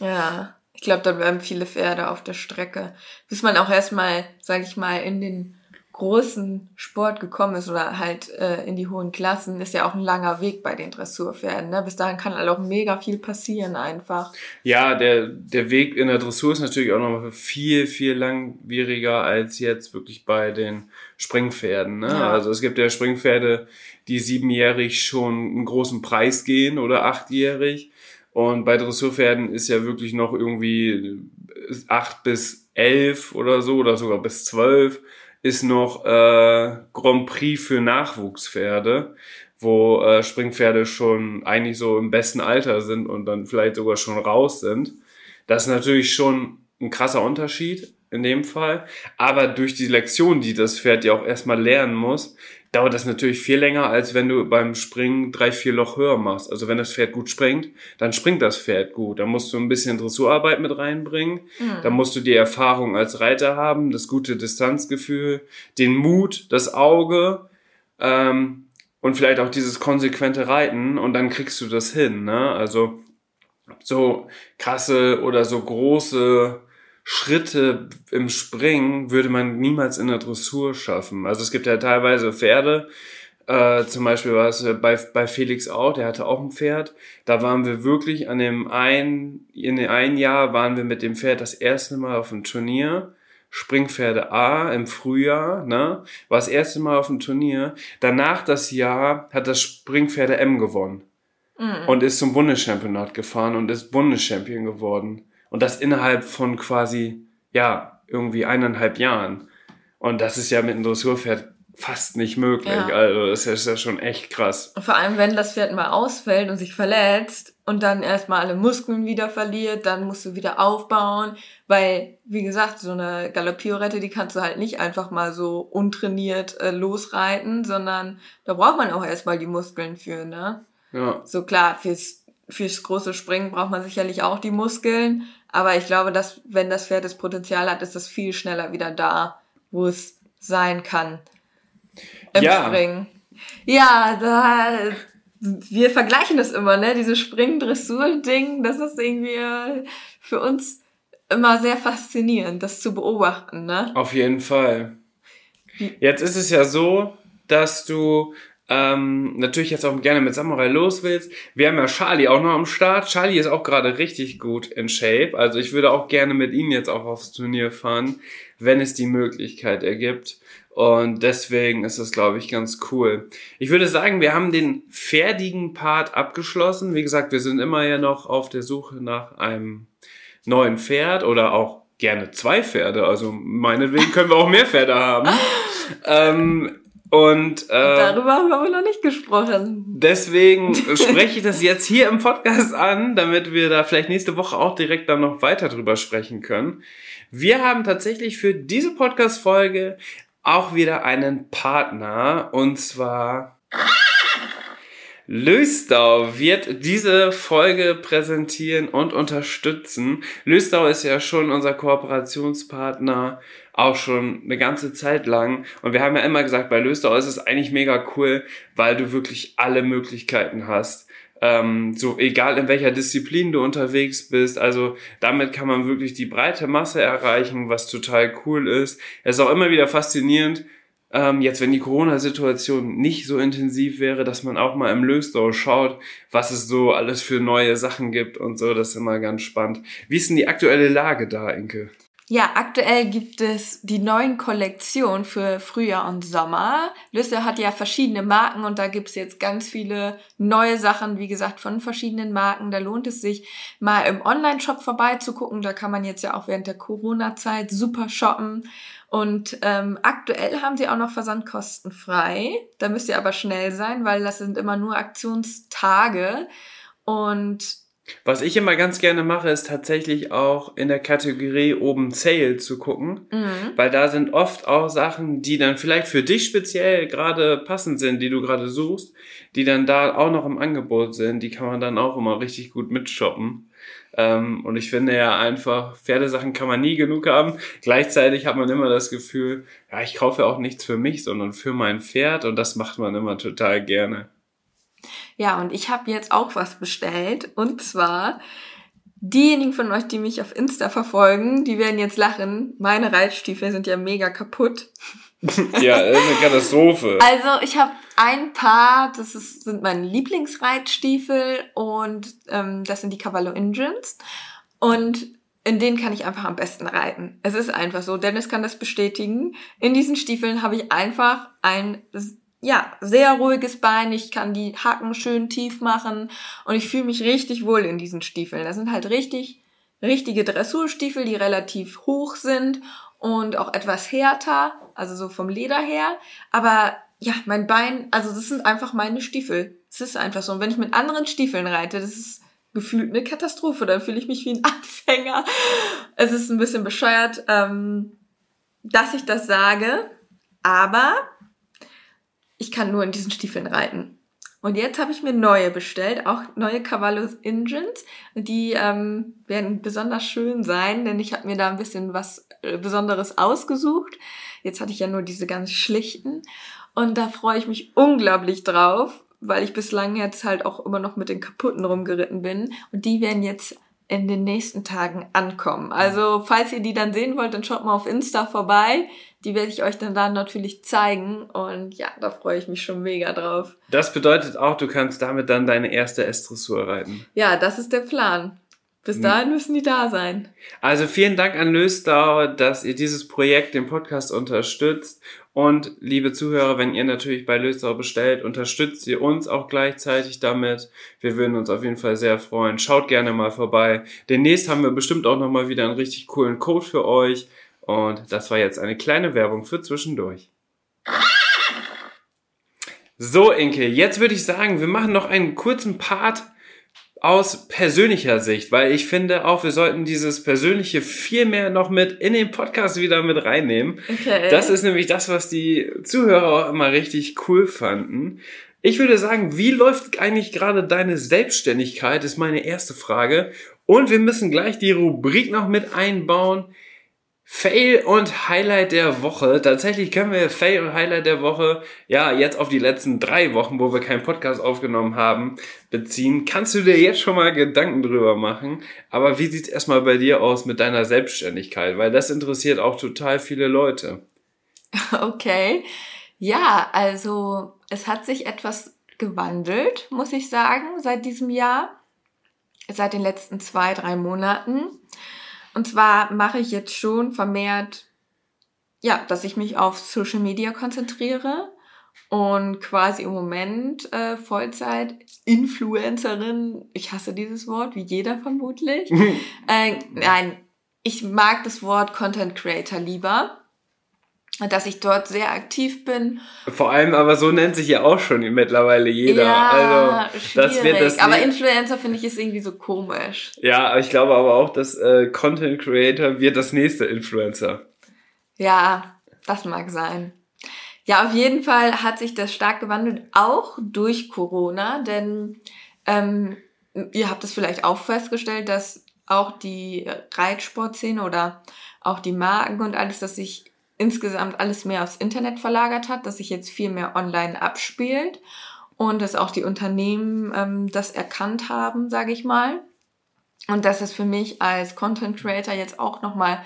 Ja. Ich glaube, da bleiben viele Pferde auf der Strecke. Bis man auch erstmal, sage ich mal, in den großen Sport gekommen ist oder halt äh, in die hohen Klassen, ist ja auch ein langer Weg bei den Dressurpferden. Ne? Bis dahin kann halt auch mega viel passieren einfach. Ja, der, der Weg in der Dressur ist natürlich auch noch viel, viel langwieriger als jetzt wirklich bei den Springpferden. Ne? Ja. Also es gibt ja Springpferde, die siebenjährig schon einen großen Preis gehen oder achtjährig. Und bei Dressurpferden ist ja wirklich noch irgendwie acht bis elf oder so oder sogar bis zwölf ist noch äh, Grand Prix für Nachwuchspferde, wo äh, Springpferde schon eigentlich so im besten Alter sind und dann vielleicht sogar schon raus sind. Das ist natürlich schon ein krasser Unterschied in dem Fall. Aber durch die Lektion, die das Pferd ja auch erstmal lernen muss, dauert das natürlich viel länger, als wenn du beim Springen drei, vier Loch höher machst. Also wenn das Pferd gut springt, dann springt das Pferd gut. Da musst du ein bisschen Dressurarbeit mit reinbringen. Mhm. Da musst du die Erfahrung als Reiter haben, das gute Distanzgefühl, den Mut, das Auge ähm, und vielleicht auch dieses konsequente Reiten und dann kriegst du das hin. Ne? Also so krasse oder so große Schritte im Springen würde man niemals in der Dressur schaffen. Also es gibt ja teilweise Pferde, äh, zum Beispiel war es bei, bei Felix auch, der hatte auch ein Pferd. Da waren wir wirklich an dem einen, in dem einen Jahr waren wir mit dem Pferd das erste Mal auf dem Turnier. Springpferde A im Frühjahr, ne, war das erste Mal auf dem Turnier. Danach das Jahr hat das Springpferde M gewonnen. Mhm. Und ist zum Bundeschampionat gefahren und ist Bundeschampion geworden. Und das innerhalb von quasi, ja, irgendwie eineinhalb Jahren. Und das ist ja mit einem Dressurpferd fast nicht möglich. Ja. Also das ist ja schon echt krass. Und vor allem, wenn das Pferd mal ausfällt und sich verletzt und dann erstmal alle Muskeln wieder verliert, dann musst du wieder aufbauen, weil, wie gesagt, so eine Galoppierrette, die kannst du halt nicht einfach mal so untrainiert äh, losreiten, sondern da braucht man auch erstmal die Muskeln für, ne? Ja. So klar, fürs, fürs große Springen braucht man sicherlich auch die Muskeln, aber ich glaube, dass wenn das Pferd das Potenzial hat, ist das viel schneller wieder da, wo es sein kann. Im ja. Springen. Ja, da, wir vergleichen das immer, ne? Diese Spring-Dressur-Ding, das ist irgendwie äh, für uns immer sehr faszinierend, das zu beobachten, ne? Auf jeden Fall. Jetzt ist es ja so, dass du ähm, natürlich jetzt auch gerne mit Samurai los willst. Wir haben ja Charlie auch noch am Start. Charlie ist auch gerade richtig gut in Shape. Also ich würde auch gerne mit ihm jetzt auch aufs Turnier fahren, wenn es die Möglichkeit ergibt. Und deswegen ist das, glaube ich, ganz cool. Ich würde sagen, wir haben den fertigen Part abgeschlossen. Wie gesagt, wir sind immer ja noch auf der Suche nach einem neuen Pferd oder auch gerne zwei Pferde. Also meinetwegen können wir auch mehr Pferde haben. [LAUGHS] ähm, und äh, darüber haben wir aber noch nicht gesprochen. Deswegen [LAUGHS] spreche ich das jetzt hier im Podcast an, damit wir da vielleicht nächste Woche auch direkt dann noch weiter drüber sprechen können. Wir haben tatsächlich für diese Podcast-Folge auch wieder einen Partner und zwar [LAUGHS] Löstau wird diese Folge präsentieren und unterstützen. Löstau ist ja schon unser Kooperationspartner auch schon eine ganze Zeit lang. Und wir haben ja immer gesagt, bei Löstau ist es eigentlich mega cool, weil du wirklich alle Möglichkeiten hast ähm, so egal in welcher Disziplin du unterwegs bist. Also damit kann man wirklich die breite Masse erreichen, was total cool ist. Es ist auch immer wieder faszinierend, ähm, jetzt wenn die Corona-Situation nicht so intensiv wäre, dass man auch mal im Lösdau schaut, was es so alles für neue Sachen gibt und so. Das ist immer ganz spannend. Wie ist denn die aktuelle Lage da, Inke? Ja, aktuell gibt es die neuen Kollektionen für Frühjahr und Sommer. Lüsse hat ja verschiedene Marken und da gibt es jetzt ganz viele neue Sachen, wie gesagt, von verschiedenen Marken. Da lohnt es sich mal im Online-Shop vorbeizugucken. Da kann man jetzt ja auch während der Corona-Zeit super shoppen. Und ähm, aktuell haben sie auch noch Versandkosten frei. Da müsst ihr aber schnell sein, weil das sind immer nur Aktionstage. Und was ich immer ganz gerne mache, ist tatsächlich auch in der Kategorie oben Sale zu gucken, mhm. weil da sind oft auch Sachen, die dann vielleicht für dich speziell gerade passend sind, die du gerade suchst, die dann da auch noch im Angebot sind, die kann man dann auch immer richtig gut mitshoppen. Ähm, und ich finde ja einfach, Pferdesachen kann man nie genug haben. Gleichzeitig hat man immer das Gefühl, ja, ich kaufe auch nichts für mich, sondern für mein Pferd und das macht man immer total gerne. Ja, und ich habe jetzt auch was bestellt. Und zwar, diejenigen von euch, die mich auf Insta verfolgen, die werden jetzt lachen. Meine Reitstiefel sind ja mega kaputt. Ja, das ist eine Katastrophe. [LAUGHS] Also ich habe ein paar, das ist, sind meine Lieblingsreitstiefel und ähm, das sind die Cavallo Engines. Und in denen kann ich einfach am besten reiten. Es ist einfach so. Dennis kann das bestätigen. In diesen Stiefeln habe ich einfach ein ja, sehr ruhiges Bein, ich kann die Hacken schön tief machen und ich fühle mich richtig wohl in diesen Stiefeln. Das sind halt richtig, richtige Dressurstiefel, die relativ hoch sind und auch etwas härter, also so vom Leder her. Aber ja, mein Bein, also das sind einfach meine Stiefel. Es ist einfach so. Und wenn ich mit anderen Stiefeln reite, das ist gefühlt eine Katastrophe. Dann fühle ich mich wie ein [LAUGHS] Anfänger. Es ist ein bisschen bescheuert, ähm, dass ich das sage. Aber ich kann nur in diesen Stiefeln reiten. Und jetzt habe ich mir neue bestellt, auch neue Cavallos Engines. Die ähm, werden besonders schön sein, denn ich habe mir da ein bisschen was Besonderes ausgesucht. Jetzt hatte ich ja nur diese ganz schlichten. Und da freue ich mich unglaublich drauf, weil ich bislang jetzt halt auch immer noch mit den kaputten rumgeritten bin. Und die werden jetzt in den nächsten Tagen ankommen. Also falls ihr die dann sehen wollt, dann schaut mal auf Insta vorbei. Die werde ich euch dann da natürlich zeigen und ja, da freue ich mich schon mega drauf. Das bedeutet auch, du kannst damit dann deine erste S-Dressur reiten. Ja, das ist der Plan. Bis hm. dahin müssen die da sein. Also vielen Dank an Löstau, dass ihr dieses Projekt, den Podcast unterstützt. Und liebe Zuhörer, wenn ihr natürlich bei Löstau bestellt, unterstützt ihr uns auch gleichzeitig damit. Wir würden uns auf jeden Fall sehr freuen. Schaut gerne mal vorbei. Demnächst haben wir bestimmt auch nochmal wieder einen richtig coolen Code für euch. Und das war jetzt eine kleine Werbung für zwischendurch. So, Inke, jetzt würde ich sagen, wir machen noch einen kurzen Part aus persönlicher Sicht, weil ich finde auch, wir sollten dieses Persönliche viel mehr noch mit in den Podcast wieder mit reinnehmen. Okay. Das ist nämlich das, was die Zuhörer auch immer richtig cool fanden. Ich würde sagen, wie läuft eigentlich gerade deine Selbstständigkeit, ist meine erste Frage. Und wir müssen gleich die Rubrik noch mit einbauen. Fail und Highlight der Woche. Tatsächlich können wir Fail und Highlight der Woche ja jetzt auf die letzten drei Wochen, wo wir keinen Podcast aufgenommen haben, beziehen. Kannst du dir jetzt schon mal Gedanken drüber machen? Aber wie sieht's erstmal bei dir aus mit deiner Selbstständigkeit? Weil das interessiert auch total viele Leute. [LAUGHS] Okay. Ja, also es hat sich etwas gewandelt, muss ich sagen, seit diesem Jahr, seit den letzten zwei, drei Monaten. Und zwar mache ich jetzt schon vermehrt, ja, dass ich mich auf Social Media konzentriere und quasi im Moment äh, Vollzeit Influencerin. Ich hasse dieses Wort, wie jeder vermutlich. [LAUGHS] äh, nein, ich mag das Wort Content Creator lieber dass ich dort sehr aktiv bin. Vor allem, aber so nennt sich ja auch schon mittlerweile jeder. Ja, also, schwierig. Das wird das aber Influencer finde ich ist irgendwie so komisch. Ja, ich glaube aber auch, dass äh, Content Creator wird das nächste Influencer. Ja, das mag sein. Ja, auf jeden Fall hat sich das stark gewandelt, auch durch Corona, denn ähm, ihr habt es vielleicht auch festgestellt, dass auch die Reitsportszene oder auch die Marken und alles, dass sich insgesamt alles mehr aufs Internet verlagert hat, dass sich jetzt viel mehr online abspielt und dass auch die Unternehmen ähm, das erkannt haben, sage ich mal. Und dass es für mich als Content Creator jetzt auch nochmal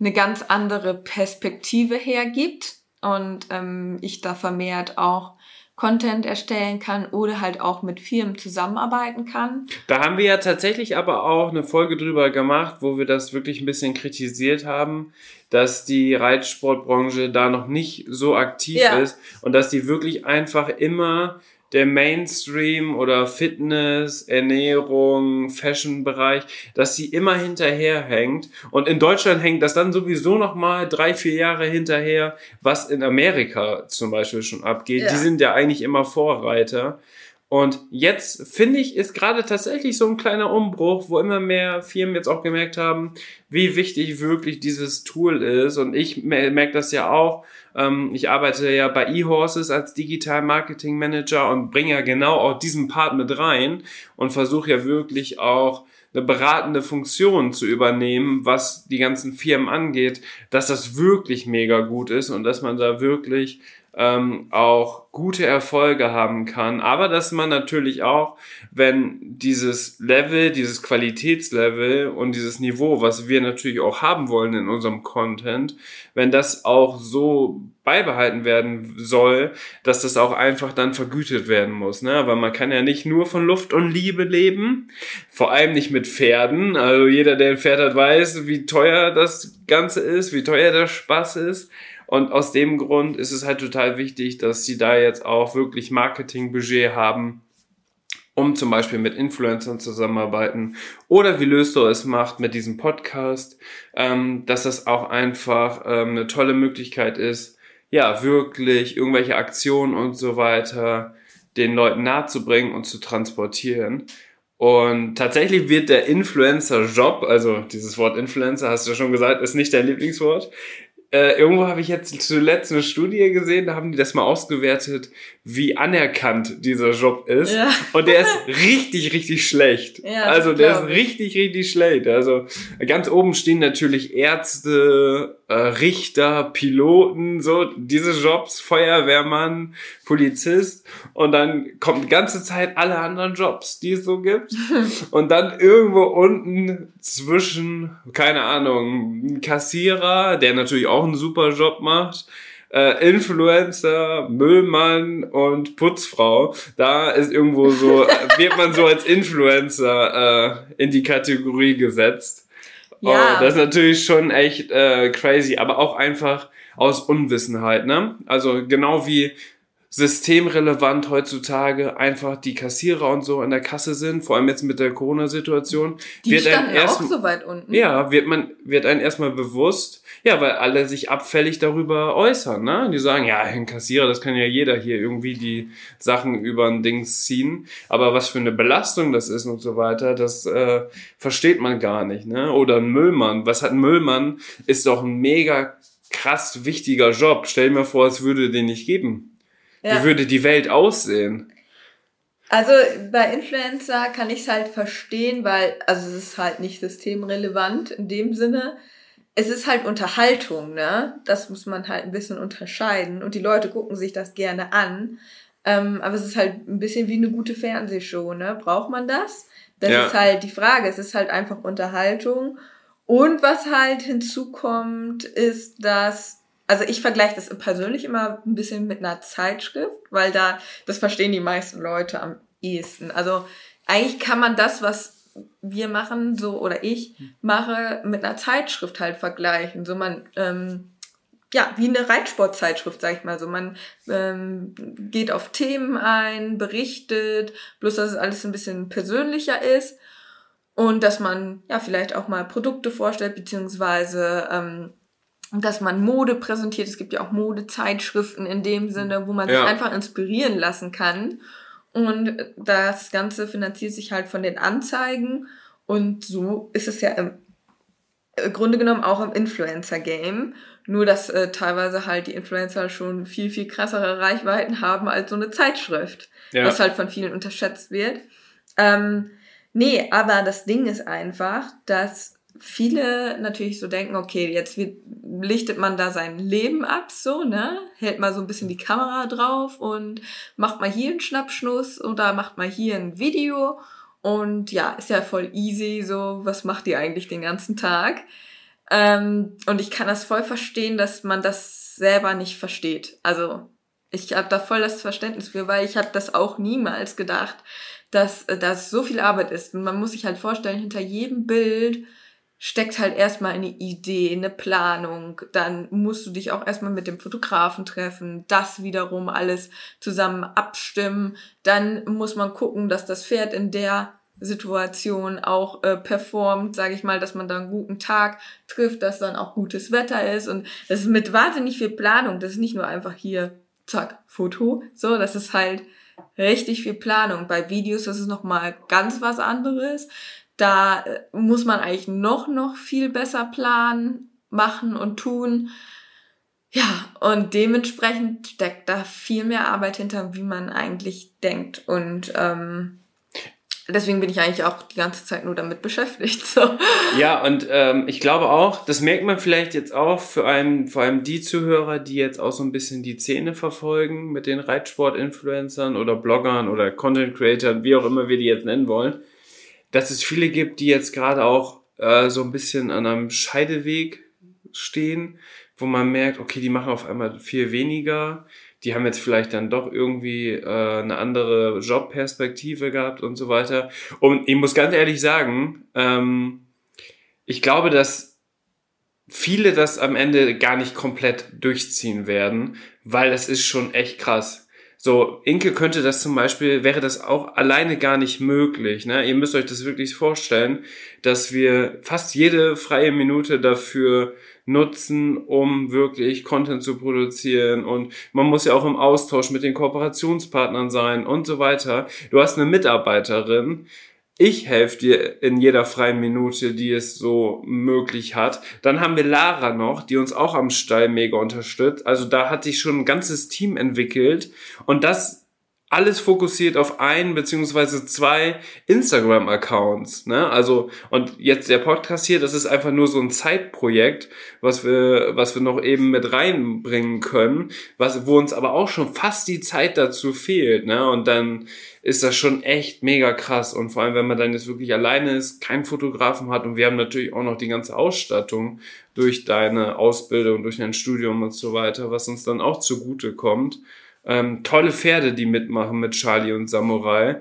eine ganz andere Perspektive hergibt und ähm, ich da vermehrt auch Content erstellen kann oder halt auch mit Firmen zusammenarbeiten kann. Da haben wir ja tatsächlich aber auch eine Folge drüber gemacht, wo wir das wirklich ein bisschen kritisiert haben, dass die Reitsportbranche da noch nicht so aktiv ja. ist und dass die wirklich einfach immer der Mainstream oder Fitness, Ernährung, Fashion-Bereich, dass sie immer hinterherhängt. Und in Deutschland hängt das dann sowieso noch mal drei, vier Jahre hinterher, was in Amerika zum Beispiel schon abgeht. Ja. Die sind ja eigentlich immer Vorreiter. Und jetzt finde ich, ist gerade tatsächlich so ein kleiner Umbruch, wo immer mehr Firmen jetzt auch gemerkt haben, wie wichtig wirklich dieses Tool ist. Und ich merke das ja auch. Ähm, ich arbeite ja bei eHorses als Digital Marketing Manager und bringe ja genau auch diesen Part mit rein und versuche ja wirklich auch eine beratende Funktion zu übernehmen, was die ganzen Firmen angeht, dass das wirklich mega gut ist und dass man da wirklich ähm, auch gute Erfolge haben kann. Aber dass man natürlich auch, wenn dieses Level, dieses Qualitätslevel und dieses Niveau, was wir natürlich auch haben wollen in unserem Content, wenn das auch so beibehalten werden soll, dass das auch einfach dann vergütet werden muss. Ne? Aber man kann ja nicht nur von Luft und Liebe leben, vor allem nicht mit Pferden. Also jeder, der ein Pferd hat, weiß, wie teuer das Ganze ist, wie teuer der Spaß ist. Und aus dem Grund ist es halt total wichtig, dass sie da jetzt auch wirklich Marketingbudget haben, um zum Beispiel mit Influencern zusammenarbeiten oder wie Löster es macht mit diesem Podcast, ähm, dass das auch einfach ähm, eine tolle Möglichkeit ist, ja, wirklich irgendwelche Aktionen und so weiter den Leuten nahezubringen und zu transportieren. Und tatsächlich wird der Influencer-Job, also dieses Wort Influencer, hast du ja schon gesagt, ist nicht dein Lieblingswort, äh, irgendwo habe ich jetzt zuletzt eine Studie gesehen, da haben die das mal ausgewertet, wie anerkannt dieser Job ist. Ja. Und der ist richtig, richtig schlecht. Ja, also der ist richtig, richtig schlecht. Also ganz oben stehen natürlich Ärzte, äh, Richter, Piloten, so diese Jobs, Feuerwehrmann, Polizist. Und dann kommt die ganze Zeit alle anderen Jobs, die es so gibt. [LAUGHS] Und dann irgendwo unten zwischen, keine Ahnung, ein Kassierer, der natürlich auch einen super Job macht, äh, Influencer, Müllmann und Putzfrau. Da ist irgendwo so, [LAUGHS] wird man so als Influencer äh, in die Kategorie gesetzt. Ja. Oh, das ist natürlich schon echt äh, crazy, aber auch einfach aus Unwissenheit, ne? Also genau wie systemrelevant heutzutage einfach die Kassierer und so in der Kasse sind, vor allem jetzt mit der Corona-Situation. Die wird standen erst, auch so weit unten. Ja, wird man, wird einem erstmal bewusst, ja, weil alle sich abfällig darüber äußern, ne? Die sagen, ja, ein Kassierer, das kann ja jeder hier irgendwie die Sachen über ein Ding ziehen. Aber was für eine Belastung das ist und so weiter, das äh, versteht man gar nicht, ne? Oder ein Müllmann. Was hat ein Müllmann? Ist doch ein mega krass wichtiger Job. Stell dir mal vor, es würde den nicht geben. Ja. Wie würde die Welt aussehen? Also bei Influencer kann ich es halt verstehen, weil, also es ist halt nicht systemrelevant in dem Sinne. Es ist halt Unterhaltung, ne? Das muss man halt ein bisschen unterscheiden. Und die Leute gucken sich das gerne an. Ähm, aber es ist halt ein bisschen wie eine gute Fernsehshow, ne? Braucht man das? Das ja. ist halt die Frage. Es ist halt einfach Unterhaltung. Und was halt hinzukommt, ist, dass also ich vergleiche das persönlich immer ein bisschen mit einer Zeitschrift, weil da, das verstehen die meisten Leute am ehesten. Also eigentlich kann man das, was wir machen, so oder ich mache, mit einer Zeitschrift halt vergleichen. So man, ähm, ja, wie eine Reitsportzeitschrift, sag ich mal so. Man ähm, geht auf Themen ein, berichtet, bloß dass es alles ein bisschen persönlicher ist und dass man ja vielleicht auch mal Produkte vorstellt, beziehungsweise ähm, dass man Mode präsentiert. Es gibt ja auch Modezeitschriften in dem Sinne, wo man ja. sich einfach inspirieren lassen kann. Und das Ganze finanziert sich halt von den Anzeigen. Und so ist es ja im Grunde genommen auch im Influencer-Game. Nur, dass äh, teilweise halt die Influencer schon viel, viel krassere Reichweiten haben als so eine Zeitschrift. Ja. Was halt von vielen unterschätzt wird. Ähm, nee, aber das Ding ist einfach, dass viele natürlich so denken, okay, jetzt lichtet man da sein Leben ab, so, ne? Hält mal so ein bisschen die Kamera drauf und macht mal hier einen Schnappschnuss oder macht mal hier ein Video. Und ja, ist ja voll easy, so, was macht ihr eigentlich den ganzen Tag? Ähm, und ich kann das voll verstehen, dass man das selber nicht versteht. Also, ich habe da voll das Verständnis für, weil ich habe das auch niemals gedacht, dass äh, das so viel Arbeit ist. Und man muss sich halt vorstellen, hinter jedem Bild steckt halt erstmal eine Idee, eine Planung, dann musst du dich auch erstmal mit dem Fotografen treffen, das wiederum alles zusammen abstimmen, dann muss man gucken, dass das Pferd in der Situation auch äh, performt, sage ich mal, dass man da einen guten Tag trifft, dass dann auch gutes Wetter ist. Und das ist mit wahnsinnig viel Planung, das ist nicht nur einfach hier, zack, Foto, so, das ist halt richtig viel Planung. Bei Videos das ist noch mal ganz was anderes. Da äh, muss man eigentlich noch, noch viel besser planen, machen und tun. Ja, und dementsprechend steckt da viel mehr Arbeit hinter, wie man eigentlich denkt. Und ähm, deswegen bin ich eigentlich auch die ganze Zeit nur damit beschäftigt. So. [LAUGHS] Ja, und ähm, ich glaube auch, das merkt man vielleicht jetzt auch für einen, vor allem die Zuhörer, die jetzt auch so ein bisschen die Szene verfolgen mit den Reitsport-Influencern oder Bloggern oder Content-Creatern, wie auch immer wir die jetzt nennen wollen dass es viele gibt, die jetzt gerade auch äh, so ein bisschen an einem Scheideweg stehen, wo man merkt, okay, die machen auf einmal viel weniger, die haben jetzt vielleicht dann doch irgendwie äh, eine andere Jobperspektive gehabt und so weiter. Und ich muss ganz ehrlich sagen, ähm, ich glaube, dass viele das am Ende gar nicht komplett durchziehen werden, weil das ist schon echt krass. So, Inke könnte das zum Beispiel, wäre das auch alleine gar nicht möglich. Ne? Ihr müsst euch das wirklich vorstellen, dass wir fast jede freie Minute dafür nutzen, um wirklich Content zu produzieren. Und man muss ja auch im Austausch mit den Kooperationspartnern sein und so weiter. Du hast eine Mitarbeiterin, ich helfe dir in jeder freien Minute, die es so möglich hat. Dann haben wir Lara noch, die uns auch am Stall mega unterstützt. Also da hat sich schon ein ganzes Team entwickelt und das alles fokussiert auf ein beziehungsweise zwei Instagram-Accounts. Ne? Also, und jetzt der Podcast hier, das ist einfach nur so ein Zeitprojekt, was wir, was wir noch eben mit reinbringen können, was, wo uns aber auch schon fast die Zeit dazu fehlt. Ne? Und dann ist das schon echt mega krass. Und vor allem, wenn man dann jetzt wirklich alleine ist, keinen Fotografen hat und wir haben natürlich auch noch die ganze Ausstattung durch deine Ausbildung, durch dein Studium und so weiter, was uns dann auch zugute kommt. Ähm, tolle Pferde, die mitmachen mit Charlie und Samurai.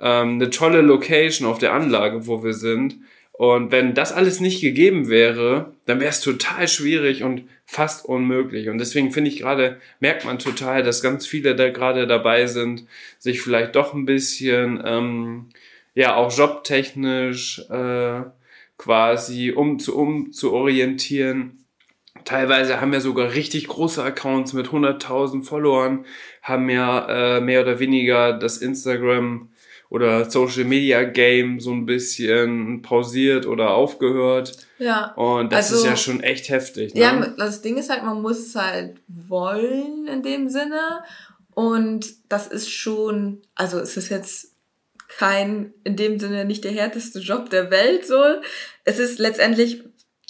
Ähm, eine tolle Location auf der Anlage, wo wir sind. Und wenn das alles nicht gegeben wäre, dann wäre es total schwierig und fast unmöglich. Und deswegen finde ich gerade, merkt man total, dass ganz viele da gerade dabei sind, sich vielleicht doch ein bisschen, ähm, ja, auch jobtechnisch äh, quasi um zu, um zu orientieren Teilweise haben wir sogar richtig große Accounts mit 100.000 Followern, haben ja äh, mehr oder weniger das Instagram oder Social Media Game so ein bisschen pausiert oder aufgehört. Ja. Und das also, ist ja schon echt heftig. Ne? Ja, das Ding ist halt, man muss es halt wollen in dem Sinne. Und das ist schon, also es ist jetzt kein, in dem Sinne nicht der härteste Job der Welt so. Es ist letztendlich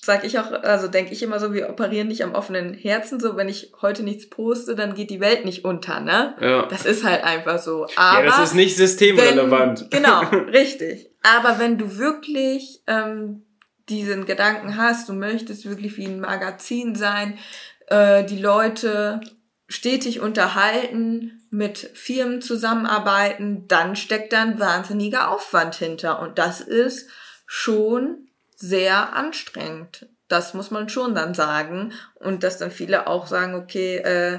sag ich auch, also denke ich immer so, wir operieren nicht am offenen Herzen, so wenn ich heute nichts poste, dann geht die Welt nicht unter, ne? Ja. Das ist halt einfach so. Aber ja, das ist nicht systemrelevant. Wenn, genau, [LAUGHS] richtig. Aber wenn du wirklich ähm, diesen Gedanken hast, du möchtest wirklich wie ein Magazin sein, äh, die Leute stetig unterhalten, mit Firmen zusammenarbeiten, dann steckt da ein wahnsinniger Aufwand hinter. Und das ist schon sehr anstrengend. Das muss man schon dann sagen. Und dass dann viele auch sagen, okay, äh,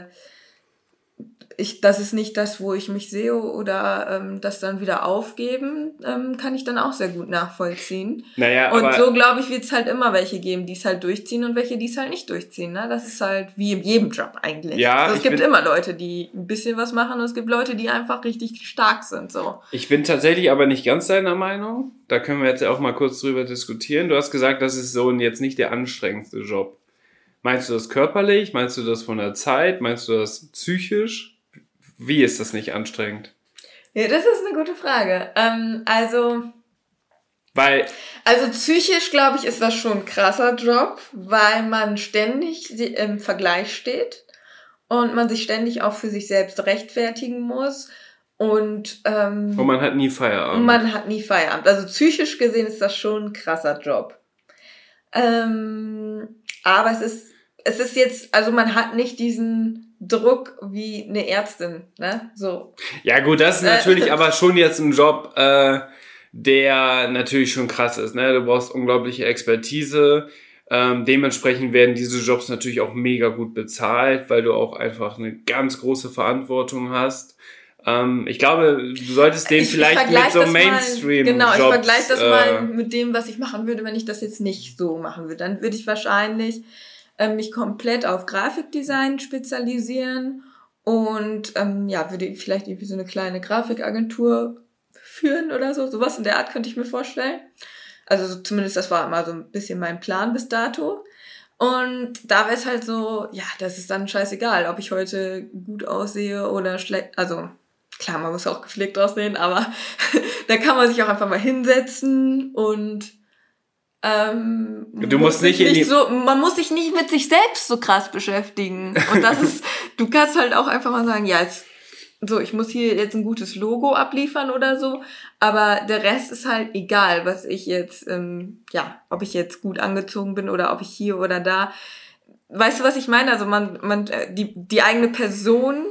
ich, das ist nicht das, wo ich mich sehe oder ähm, das dann wieder aufgeben, ähm, kann ich dann auch sehr gut nachvollziehen. Naja, und so, glaube ich, wird es halt immer welche geben, die es halt durchziehen und welche, die es halt nicht durchziehen. Ne? Das ist halt wie in jedem Job eigentlich. Ja, also, es gibt bin- immer Leute, die ein bisschen was machen und es gibt Leute, die einfach richtig stark sind. So. ich bin tatsächlich aber nicht ganz deiner Meinung. Da können wir jetzt auch mal kurz drüber diskutieren. Du hast gesagt, das ist so jetzt nicht der anstrengendste Job. Meinst du das körperlich? Meinst du das von der Zeit? Meinst du das psychisch? Wie ist das nicht anstrengend? Ja, das ist eine gute Frage. Ähm, also, Weil, also psychisch, glaube ich, ist das schon ein krasser Job, weil man ständig im Vergleich steht und man sich ständig auch für sich selbst rechtfertigen muss. Und ähm, und man hat nie Feierabend. Man hat nie Feierabend. Also psychisch gesehen ist das schon ein krasser Job. Ähm, aber es ist, es ist jetzt, also man hat nicht diesen Druck wie eine Ärztin, ne? So. Ja gut, das ist Äh. natürlich [LAUGHS] aber schon jetzt ein Job, äh, der natürlich schon krass ist. Ne? Du brauchst unglaubliche Expertise. Ähm, dementsprechend werden diese Jobs natürlich auch mega gut bezahlt, weil du auch einfach eine ganz große Verantwortung hast. Ähm, ich glaube, du solltest den vielleicht mit vergleich so das mal- Mainstream Genau, ich Jobs, vergleiche das äh, mal mit dem, was ich machen würde, wenn ich das jetzt nicht so machen würde. Dann würde ich wahrscheinlich ähm, mich komplett auf Grafikdesign spezialisieren und ähm, ja, würde vielleicht irgendwie so eine kleine Grafikagentur führen oder so. Sowas in der Art könnte ich mir vorstellen. Also so, zumindest das war immer so ein bisschen mein Plan bis dato. Und da wäre es halt so, ja, das ist dann scheißegal, ob ich heute gut aussehe oder schlecht. Also klar, man muss auch gepflegt aussehen, aber [LAUGHS] da kann man sich auch einfach mal hinsetzen und ähm, Du muss musst nicht in die- so, man muss sich nicht mit sich selbst so krass beschäftigen. Und das ist, [LAUGHS] du kannst halt auch einfach mal sagen, ja, jetzt, so, ich muss hier jetzt ein gutes Logo abliefern oder so, aber der Rest ist halt egal, was ich jetzt, ähm, ja, ob ich jetzt gut angezogen bin oder ob ich hier oder da. Weißt du, was ich meine? Also man, man, äh, die, die eigene Person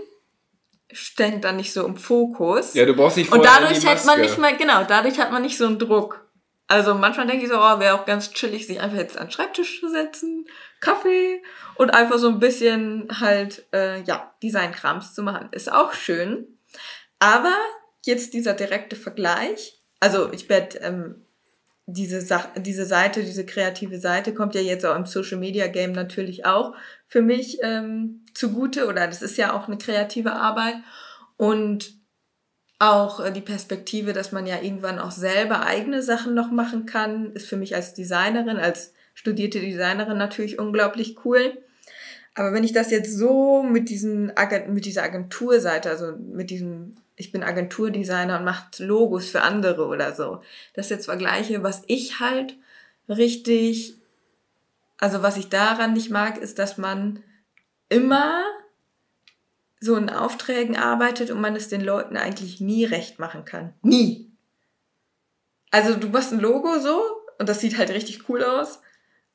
steckt dann nicht so im Fokus. Ja, du brauchst nicht Und dadurch hat man nicht mal, genau, dadurch hat man nicht so einen Druck. Also manchmal denke ich so, oh, wäre auch ganz chillig, sich einfach jetzt an den Schreibtisch zu setzen, Kaffee und einfach so ein bisschen halt, äh, ja, Designkrams zu machen. Ist auch schön. Aber jetzt dieser direkte Vergleich, also ich werde ähm, diese, diese Seite, diese kreative Seite kommt ja jetzt auch im Social Media Game natürlich auch für mich ähm, zugute oder das ist ja auch eine kreative Arbeit und auch äh, die Perspektive, dass man ja irgendwann auch selber eigene Sachen noch machen kann, ist für mich als Designerin, als studierte Designerin natürlich unglaublich cool. Aber wenn ich das jetzt so mit diesen mit dieser Agenturseite, also mit diesem, ich bin Agenturdesigner und mache Logos für andere oder so, das jetzt vergleiche, was ich halt richtig, also was ich daran nicht mag, ist, dass man immer so in Aufträgen arbeitet und man es den Leuten eigentlich nie recht machen kann. Nie. Also du machst ein Logo so und das sieht halt richtig cool aus,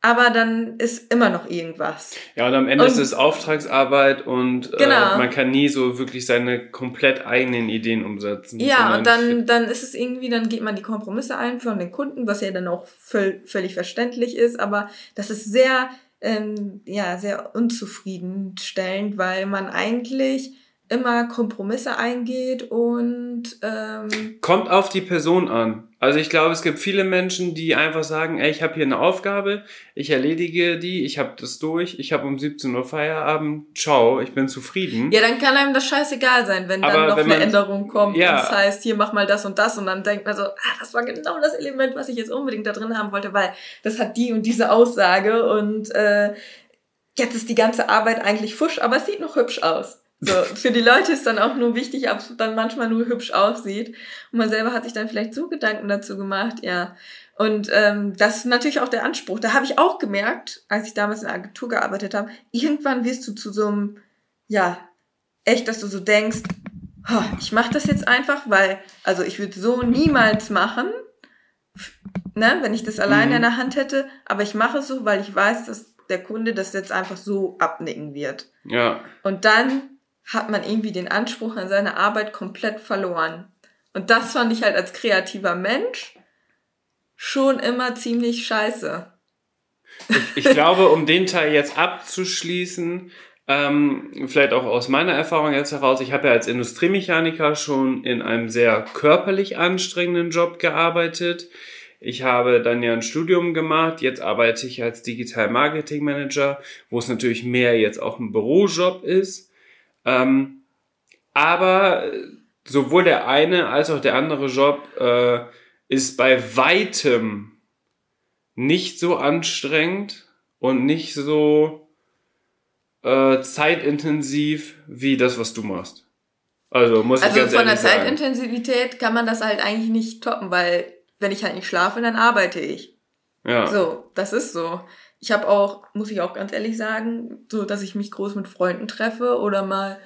aber dann ist immer noch irgendwas. Ja, und am Ende Und- ist es Auftragsarbeit und Genau. äh, man kann nie so wirklich seine komplett eigenen Ideen umsetzen. Ja, und dann, dann ist es irgendwie, dann geht man die Kompromisse ein von den Kunden, was ja dann auch völ völlig verständlich ist, aber das ist sehr, ähm, ja, sehr unzufriedenstellend, weil man eigentlich immer Kompromisse eingeht und ähm, Kommt auf die Person an. Also ich glaube, es gibt viele Menschen, die einfach sagen, ey, ich habe hier eine Aufgabe, ich erledige die, ich habe das durch, ich habe um 17 Uhr Feierabend, ciao, ich bin zufrieden. ja, dann kann einem das scheißegal sein, wenn dann Aber noch wenn eine man- Änderung kommt Ja. und das heißt, hier mach mal das und das und dann denkt man so, ah, das war genau das Element, was ich jetzt unbedingt da drin haben wollte, weil das hat die und diese Aussage und äh, jetzt ist die ganze Arbeit eigentlich fusch, aber es sieht noch hübsch aus. So, für die Leute ist dann auch nur wichtig, ob es dann manchmal nur hübsch aussieht. Und man selber hat sich dann vielleicht so Gedanken dazu gemacht, ja. Und ähm, das ist natürlich auch der Anspruch. Da habe ich auch gemerkt, als ich damals in der Agentur gearbeitet habe, irgendwann wirst du zu so einem, ja, echt, dass du so denkst, "Ha, ich mache das jetzt einfach, weil, also ich würde so niemals machen, ne, wenn ich das alleine Mhm. in der Hand hätte, aber ich mache es so, weil ich weiß, dass der Kunde das jetzt einfach so abnicken wird. Ja. Und dann hat man irgendwie den Anspruch an seine Arbeit komplett verloren. Und das fand ich halt als kreativer Mensch schon immer ziemlich scheiße. Ich, ich glaube, um den Teil jetzt abzuschließen, ähm, vielleicht auch aus meiner Erfahrung jetzt heraus, ich habe ja als Industriemechaniker schon in einem sehr körperlich anstrengenden Job gearbeitet. Ich habe dann ja ein Studium gemacht, jetzt arbeite ich als Digital Marketing Manager, wo es natürlich mehr jetzt auch ein Bürojob ist. Ähm, aber sowohl der eine als auch der andere Job äh, ist bei weitem nicht so anstrengend und nicht so äh, zeitintensiv wie das, was du machst. Also muss also ich ganz von der sagen. Zeitintensivität kann man das halt eigentlich nicht toppen, weil wenn ich halt nicht schlafe, dann arbeite ich. Ja. So, das ist so. Ich habe auch, muss ich auch ganz ehrlich sagen, so, dass ich mich groß mit Freunden treffe oder mal,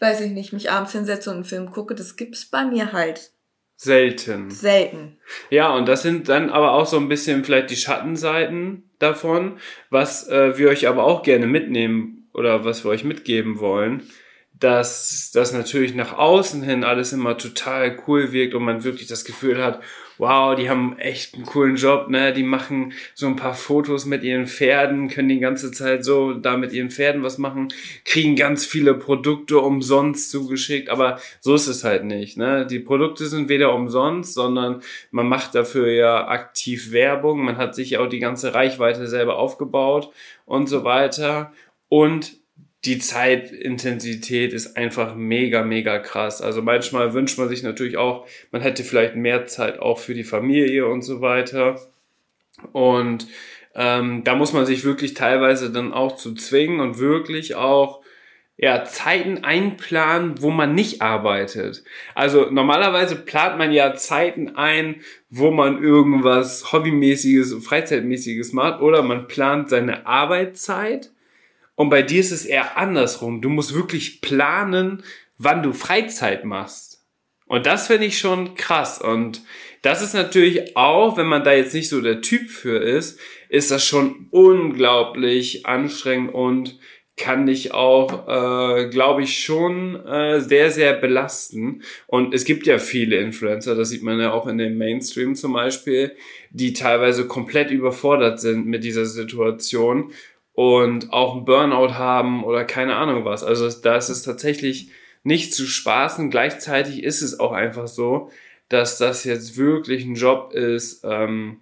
weiß ich nicht, mich abends hinsetze und einen Film gucke, das gibt's bei mir halt Selten. selten. Ja, und das sind dann aber auch so ein bisschen vielleicht die Schattenseiten davon, was äh, wir euch aber auch gerne mitnehmen oder was wir euch mitgeben wollen, dass das natürlich nach außen hin alles immer total cool wirkt und man wirklich das Gefühl hat, wow, die haben echt einen coolen Job, ne? Die machen so ein paar Fotos mit ihren Pferden, können die ganze Zeit so da mit ihren Pferden was machen, kriegen ganz viele Produkte umsonst zugeschickt, aber so ist es halt nicht, ne? Die Produkte sind weder umsonst, sondern man macht dafür ja aktiv Werbung, man hat sich ja auch die ganze Reichweite selber aufgebaut und so weiter und die Zeitintensität ist einfach mega, mega krass. Also manchmal wünscht man sich natürlich auch, man hätte vielleicht mehr Zeit auch für die Familie und so weiter. Und ähm, da muss man sich wirklich teilweise dann auch zu zwingen und wirklich auch ja, Zeiten einplanen, wo man nicht arbeitet. Also normalerweise plant man ja Zeiten ein, wo man irgendwas Hobbymäßiges, Freizeitmäßiges macht oder man plant seine Arbeitszeit und bei dir ist es eher andersrum. Du musst wirklich planen, wann du Freizeit machst. Und das finde ich schon krass. Und das ist natürlich auch, wenn man da jetzt nicht so der Typ für ist, ist das schon unglaublich anstrengend und kann dich auch, äh, glaube ich, schon äh, sehr, sehr belasten. Und es gibt ja viele Influencer, das sieht man ja auch in dem Mainstream zum Beispiel, die teilweise komplett überfordert sind mit dieser Situation und auch einen Burnout haben oder keine Ahnung was. Also da ist es tatsächlich nicht zu spaßen. Gleichzeitig ist es auch einfach so, dass das jetzt wirklich ein Job ist, ähm,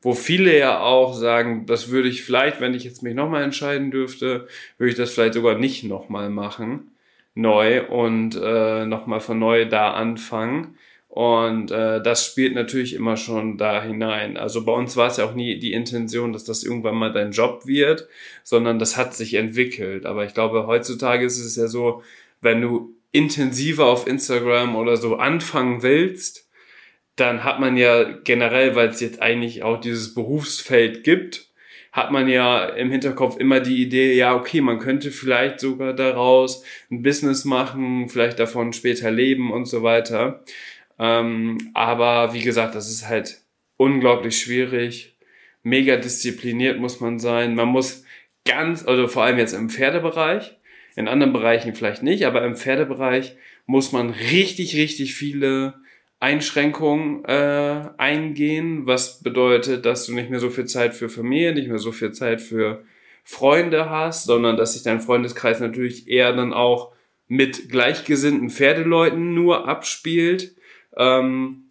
wo viele ja auch sagen, das würde ich vielleicht, wenn ich jetzt mich nochmal entscheiden dürfte, würde ich das vielleicht sogar nicht nochmal machen, neu und äh, nochmal von neu da anfangen. Und äh, das spielt natürlich immer schon da hinein. Also bei uns war es ja auch nie die Intention, dass das irgendwann mal dein Job wird, sondern das hat sich entwickelt. Aber ich glaube, heutzutage ist es ja so, wenn du intensiver auf Instagram oder so anfangen willst, dann hat man ja generell, weil es jetzt eigentlich auch dieses Berufsfeld gibt, hat man ja im Hinterkopf immer die Idee, ja, okay, man könnte vielleicht sogar daraus ein Business machen, vielleicht davon später leben und so weiter. Ähm, aber wie gesagt, das ist halt unglaublich schwierig. Mega diszipliniert muss man sein. Man muss ganz, also vor allem jetzt im Pferdebereich, in anderen Bereichen vielleicht nicht, aber im Pferdebereich muss man richtig, richtig viele Einschränkungen äh, eingehen, was bedeutet, dass du nicht mehr so viel Zeit für Familie, nicht mehr so viel Zeit für Freunde hast, sondern dass sich dein Freundeskreis natürlich eher dann auch mit gleichgesinnten Pferdeleuten nur abspielt ähm,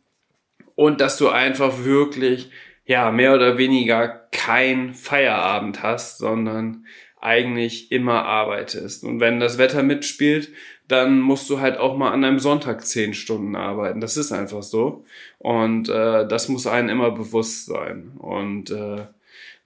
und dass du einfach wirklich, ja, mehr oder weniger kein Feierabend hast, sondern eigentlich immer arbeitest. Und wenn das Wetter mitspielt, dann musst du halt auch mal an einem Sonntag zehn Stunden arbeiten. Das ist einfach so. Und äh, das muss einem immer bewusst sein. Und äh,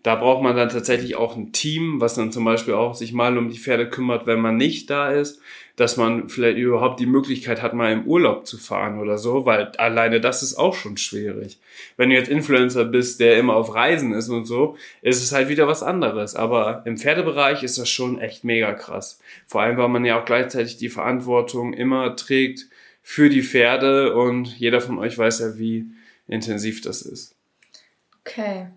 da braucht man dann tatsächlich auch ein Team, was dann zum Beispiel auch sich mal um die Pferde kümmert, wenn man nicht da ist, dass man vielleicht überhaupt die Möglichkeit hat, mal im Urlaub zu fahren oder so, weil alleine das ist auch schon schwierig. Wenn du jetzt Influencer bist, der immer auf Reisen ist und so, ist es halt wieder was anderes. Aber im Pferdebereich ist das schon echt mega krass. Vor allem, weil man ja auch gleichzeitig die Verantwortung immer trägt für die Pferde und jeder von euch weiß ja, wie intensiv das ist. Okay.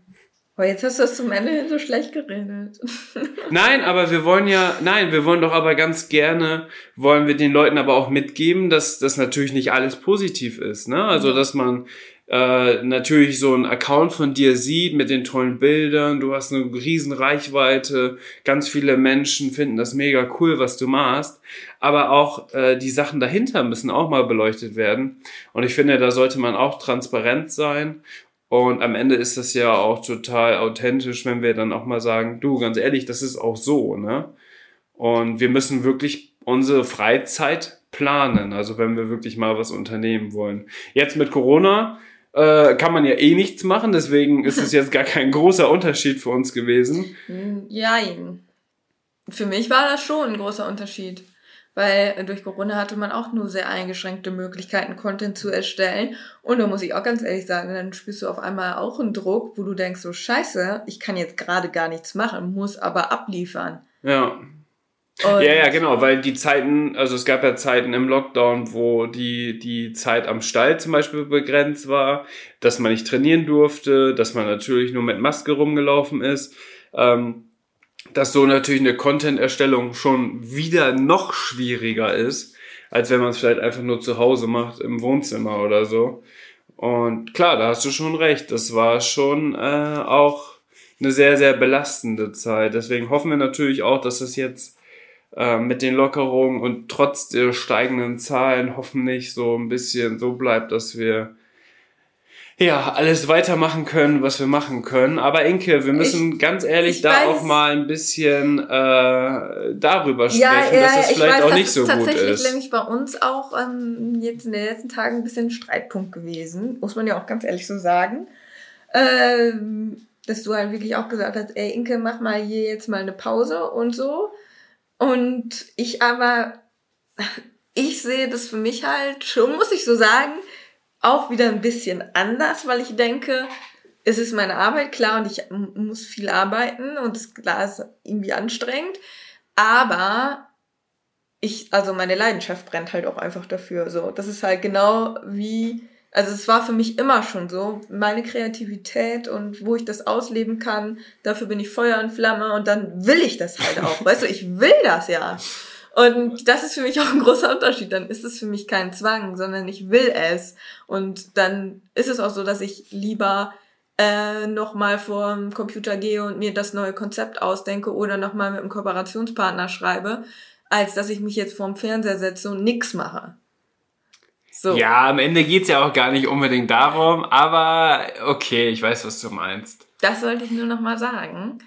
Aber jetzt hast du das zum Ende hin so schlecht geredet. [LAUGHS] Nein, aber wir wollen ja, nein, wir wollen doch aber ganz gerne, wollen wir den Leuten aber auch mitgeben, dass das natürlich nicht alles positiv ist, ne? Also, dass man äh, natürlich so einen Account von dir sieht mit den tollen Bildern, du hast eine riesen Reichweite, ganz viele Menschen finden das mega cool, was du machst, aber auch äh, die Sachen dahinter müssen auch mal beleuchtet werden und ich finde, da sollte man auch transparent sein und am Ende ist das ja auch total authentisch, wenn wir dann auch mal sagen, du, ganz ehrlich, das ist auch so, ne? Und wir müssen wirklich unsere Freizeit planen, also wenn wir wirklich mal was unternehmen wollen. Jetzt mit Corona äh, kann man ja eh nichts machen, deswegen ist es [LAUGHS] jetzt gar kein großer Unterschied für uns gewesen. Ja, für mich war das schon ein großer Unterschied weil durch Corona hatte man auch nur sehr eingeschränkte Möglichkeiten, Content zu erstellen. Und da muss ich auch ganz ehrlich sagen, dann spürst du auf einmal auch einen Druck, wo du denkst, so scheiße, ich kann jetzt gerade gar nichts machen, muss aber abliefern. Ja. Und ja, ja, genau, weil die Zeiten, also es gab ja Zeiten im Lockdown, wo die, die Zeit am Stall zum Beispiel begrenzt war, dass man nicht trainieren durfte, dass man natürlich nur mit Maske rumgelaufen ist. Ähm, dass so natürlich eine Content-Erstellung schon wieder noch schwieriger ist, als wenn man es vielleicht einfach nur zu Hause macht, im Wohnzimmer oder so. Und klar, da hast du schon recht. Das war schon äh, auch eine sehr, sehr belastende Zeit. Deswegen hoffen wir natürlich auch, dass es jetzt äh, mit den Lockerungen und trotz der steigenden Zahlen hoffentlich so ein bisschen so bleibt, dass wir ja, alles weitermachen können, was wir machen können. Aber Inke, wir müssen ich, ganz ehrlich da weiß, auch mal ein bisschen äh, darüber sprechen, ja, ja, dass es vielleicht weiß, auch nicht so gut ist. Tatsächlich nämlich bei uns auch ähm, jetzt in den letzten Tagen ein bisschen Streitpunkt gewesen, muss man ja auch ganz ehrlich so sagen. Ähm, dass du halt wirklich auch gesagt hast, ey Inke, mach mal hier jetzt mal eine Pause und so. Und ich aber, [LAUGHS] ich sehe das für mich halt schon, muss ich so sagen, auch wieder ein bisschen anders, weil ich denke, es ist meine Arbeit, klar, und ich muss viel arbeiten und das klar ist irgendwie anstrengend, aber ich, also meine Leidenschaft brennt halt auch einfach dafür, so. Das ist halt genau wie, also es war für mich immer schon so, meine Kreativität und wo ich das ausleben kann, dafür bin ich Feuer und Flamme und dann will ich das halt auch, weißt du, ich will das ja. Und das ist für mich auch ein großer Unterschied. Dann ist es für mich kein Zwang, sondern ich will es. Und dann ist es auch so, dass ich lieber äh, nochmal vor dem Computer gehe und mir das neue Konzept ausdenke oder nochmal mit einem Kooperationspartner schreibe, als dass ich mich jetzt vorm Fernseher setze und nix mache. So. Ja, am Ende geht's ja auch gar nicht unbedingt darum, aber okay, ich weiß, was du meinst. Das wollte ich nur nochmal sagen.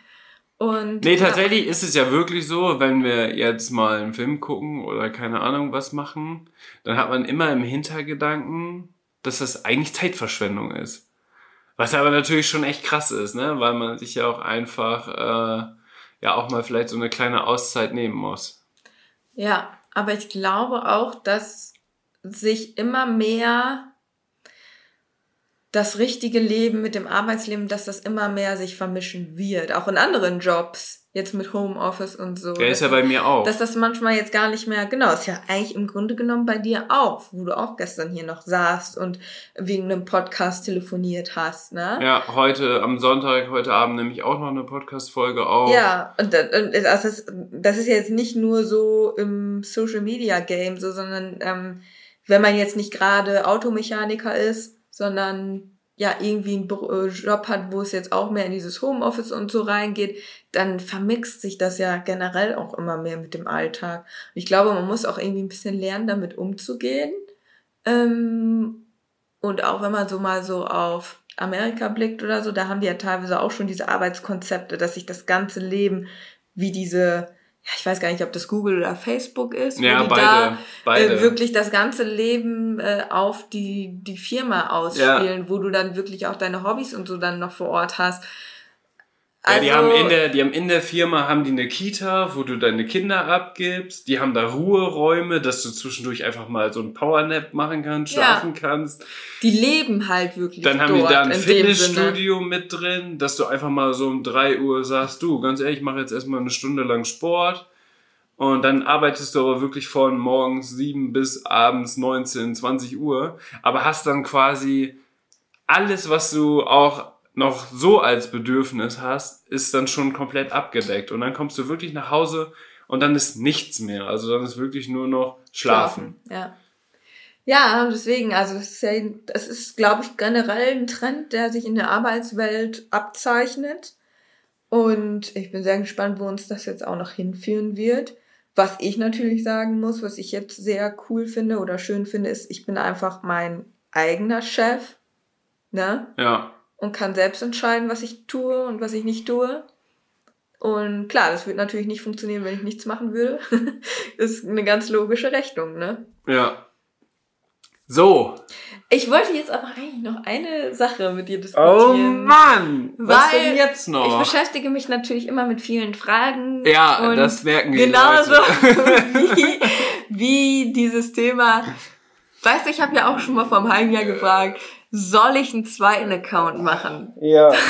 Und, nee, tatsächlich ja. ist es ja wirklich so, wenn wir jetzt mal einen Film gucken oder keine Ahnung was machen, dann hat man immer im Hintergedanken, dass das eigentlich Zeitverschwendung ist. Was aber natürlich schon echt krass ist, ne? Weil man sich ja auch einfach äh, ja auch mal vielleicht so eine kleine Auszeit nehmen muss. Ja, aber ich glaube auch, dass sich immer mehr das richtige Leben mit dem Arbeitsleben, dass das immer mehr sich vermischen wird. Auch in anderen Jobs, jetzt mit Homeoffice und so. Der ist ja bei mir auch. Dass das manchmal jetzt gar nicht mehr, genau, ist ja eigentlich im Grunde genommen bei dir auch, wo du auch gestern hier noch saßt und wegen einem Podcast telefoniert hast, ne? Ja, heute am Sonntag, heute Abend nehme ich auch noch eine Podcast-Folge auf. Ja, und das ist, das ist jetzt nicht nur so im Social Media Game, so, sondern ähm, wenn man jetzt nicht gerade Automechaniker ist, sondern ja irgendwie einen äh, Job hat, wo es jetzt auch mehr in dieses Homeoffice und so reingeht, dann vermixt sich das ja generell auch immer mehr mit dem Alltag. Und ich glaube, man muss auch irgendwie ein bisschen lernen, damit umzugehen. Ähm, und auch wenn man so mal so auf Amerika blickt oder so, da haben die ja teilweise auch schon diese Arbeitskonzepte, dass sich das ganze Leben wie diese ich weiß gar nicht, ob das Google oder Facebook ist, ja, wo die beide, da äh, beide. Äh, wirklich das ganze Leben äh, auf die, die Firma ausspielen, ja. wo du dann wirklich auch deine Hobbys und so dann noch vor Ort hast. Also, ja, die haben, in der, die haben in der Firma haben die eine Kita, wo du deine Kinder abgibst. Die haben da Ruheräume, dass du zwischendurch einfach mal so ein Powernap machen kannst, schlafen ja. kannst. Die leben halt wirklich. Dann haben die da ein Fitnessstudio mit drin, dass du einfach mal so um drei Uhr sagst, du, ganz ehrlich, ich mache jetzt erstmal eine Stunde lang Sport. Und dann arbeitest du aber wirklich von morgens sieben bis abends 19, 20 Uhr. Aber hast dann quasi alles, was du auch noch so als Bedürfnis hast, ist dann schon komplett abgedeckt. Und dann kommst du wirklich nach Hause und dann ist nichts mehr. Also dann ist wirklich nur noch Schlafen. Schlafen, ja. Ja, deswegen, also das ist, ja, das ist, glaube ich, generell ein Trend, der sich in der Arbeitswelt abzeichnet. Und ich bin sehr gespannt, wo uns das jetzt auch noch hinführen wird. Was ich natürlich sagen muss, was ich jetzt sehr cool finde oder schön finde, ist, ich bin einfach mein eigener Chef. Ne? Ja. Und kann selbst entscheiden, was ich tue und was ich nicht tue. Und klar, das würde natürlich nicht funktionieren, wenn ich nichts machen würde. [LAUGHS] ist eine ganz logische Rechnung, ne? Ja. So. Ich wollte jetzt aber eigentlich noch eine Sache mit dir Oh diskutieren. Mann! Was Weil denn jetzt noch? Ich beschäftige mich natürlich immer mit vielen Fragen. Ja, und das merken die Genauso [LAUGHS] wie, [LAUGHS] wie dieses Thema. Weißt du, ich habe ja auch schon mal vor einem halben Jahr gefragt, soll ich einen zweiten Account machen? ja. [LAUGHS]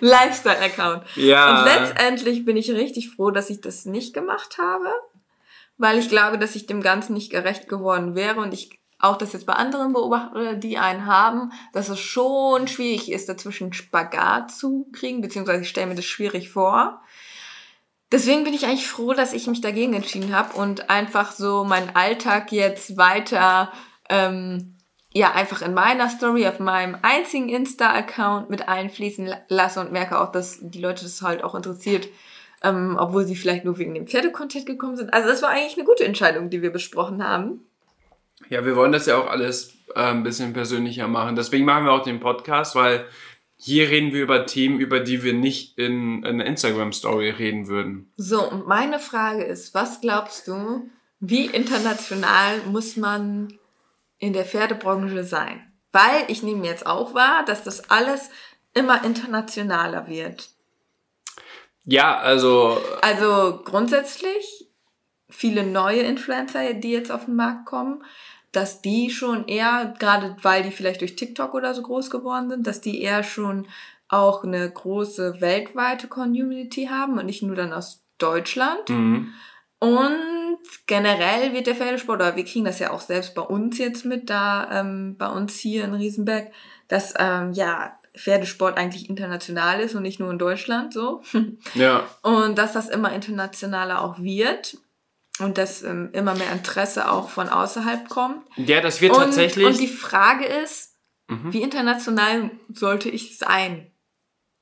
Lifestyle-Account. Ja. Und letztendlich bin ich richtig froh, dass ich das nicht gemacht habe, weil ich glaube, dass ich dem Ganzen nicht gerecht geworden wäre und ich auch das jetzt bei anderen beobachte, die einen haben, dass es schon schwierig ist, dazwischen Spagat zu kriegen, beziehungsweise ich stelle mir das schwierig vor. Deswegen bin ich eigentlich froh, dass ich mich dagegen entschieden habe und einfach so meinen Alltag jetzt weiter ähm, ja einfach in meiner Story auf meinem einzigen Insta-Account mit einfließen la- lasse und merke auch, dass die Leute das halt auch interessiert, ähm, obwohl sie vielleicht nur wegen dem Pferdecontent gekommen sind. Also das war eigentlich eine gute Entscheidung, die wir besprochen haben. Ja, wir wollen das ja auch alles äh, ein bisschen persönlicher machen. Deswegen machen wir auch den Podcast, weil hier reden wir über Themen, über die wir nicht in, in einer Instagram-Story reden würden. So, und meine Frage ist, was glaubst du, wie international muss man in der Pferdebranche sein? Weil ich nehme jetzt auch wahr, dass das alles immer internationaler wird. Ja, also Also grundsätzlich viele neue Influencer, die jetzt auf den Markt kommen, dass die schon eher, gerade weil die vielleicht durch TikTok oder so groß geworden sind, dass die eher schon auch eine große weltweite Community haben und nicht nur dann aus Deutschland. mhm. Und generell wird der Pferdesport, oder wir kriegen das ja auch selbst bei uns jetzt mit, da ähm, bei uns hier in Riesenberg, dass ähm, ja Pferdesport eigentlich international ist und nicht nur in Deutschland so. [LAUGHS] ja, Und dass das immer internationaler auch wird und dass ähm, immer mehr Interesse auch von außerhalb kommt. ja, das wird und, tatsächlich. und die Frage ist, Mhm. wie international sollte ich sein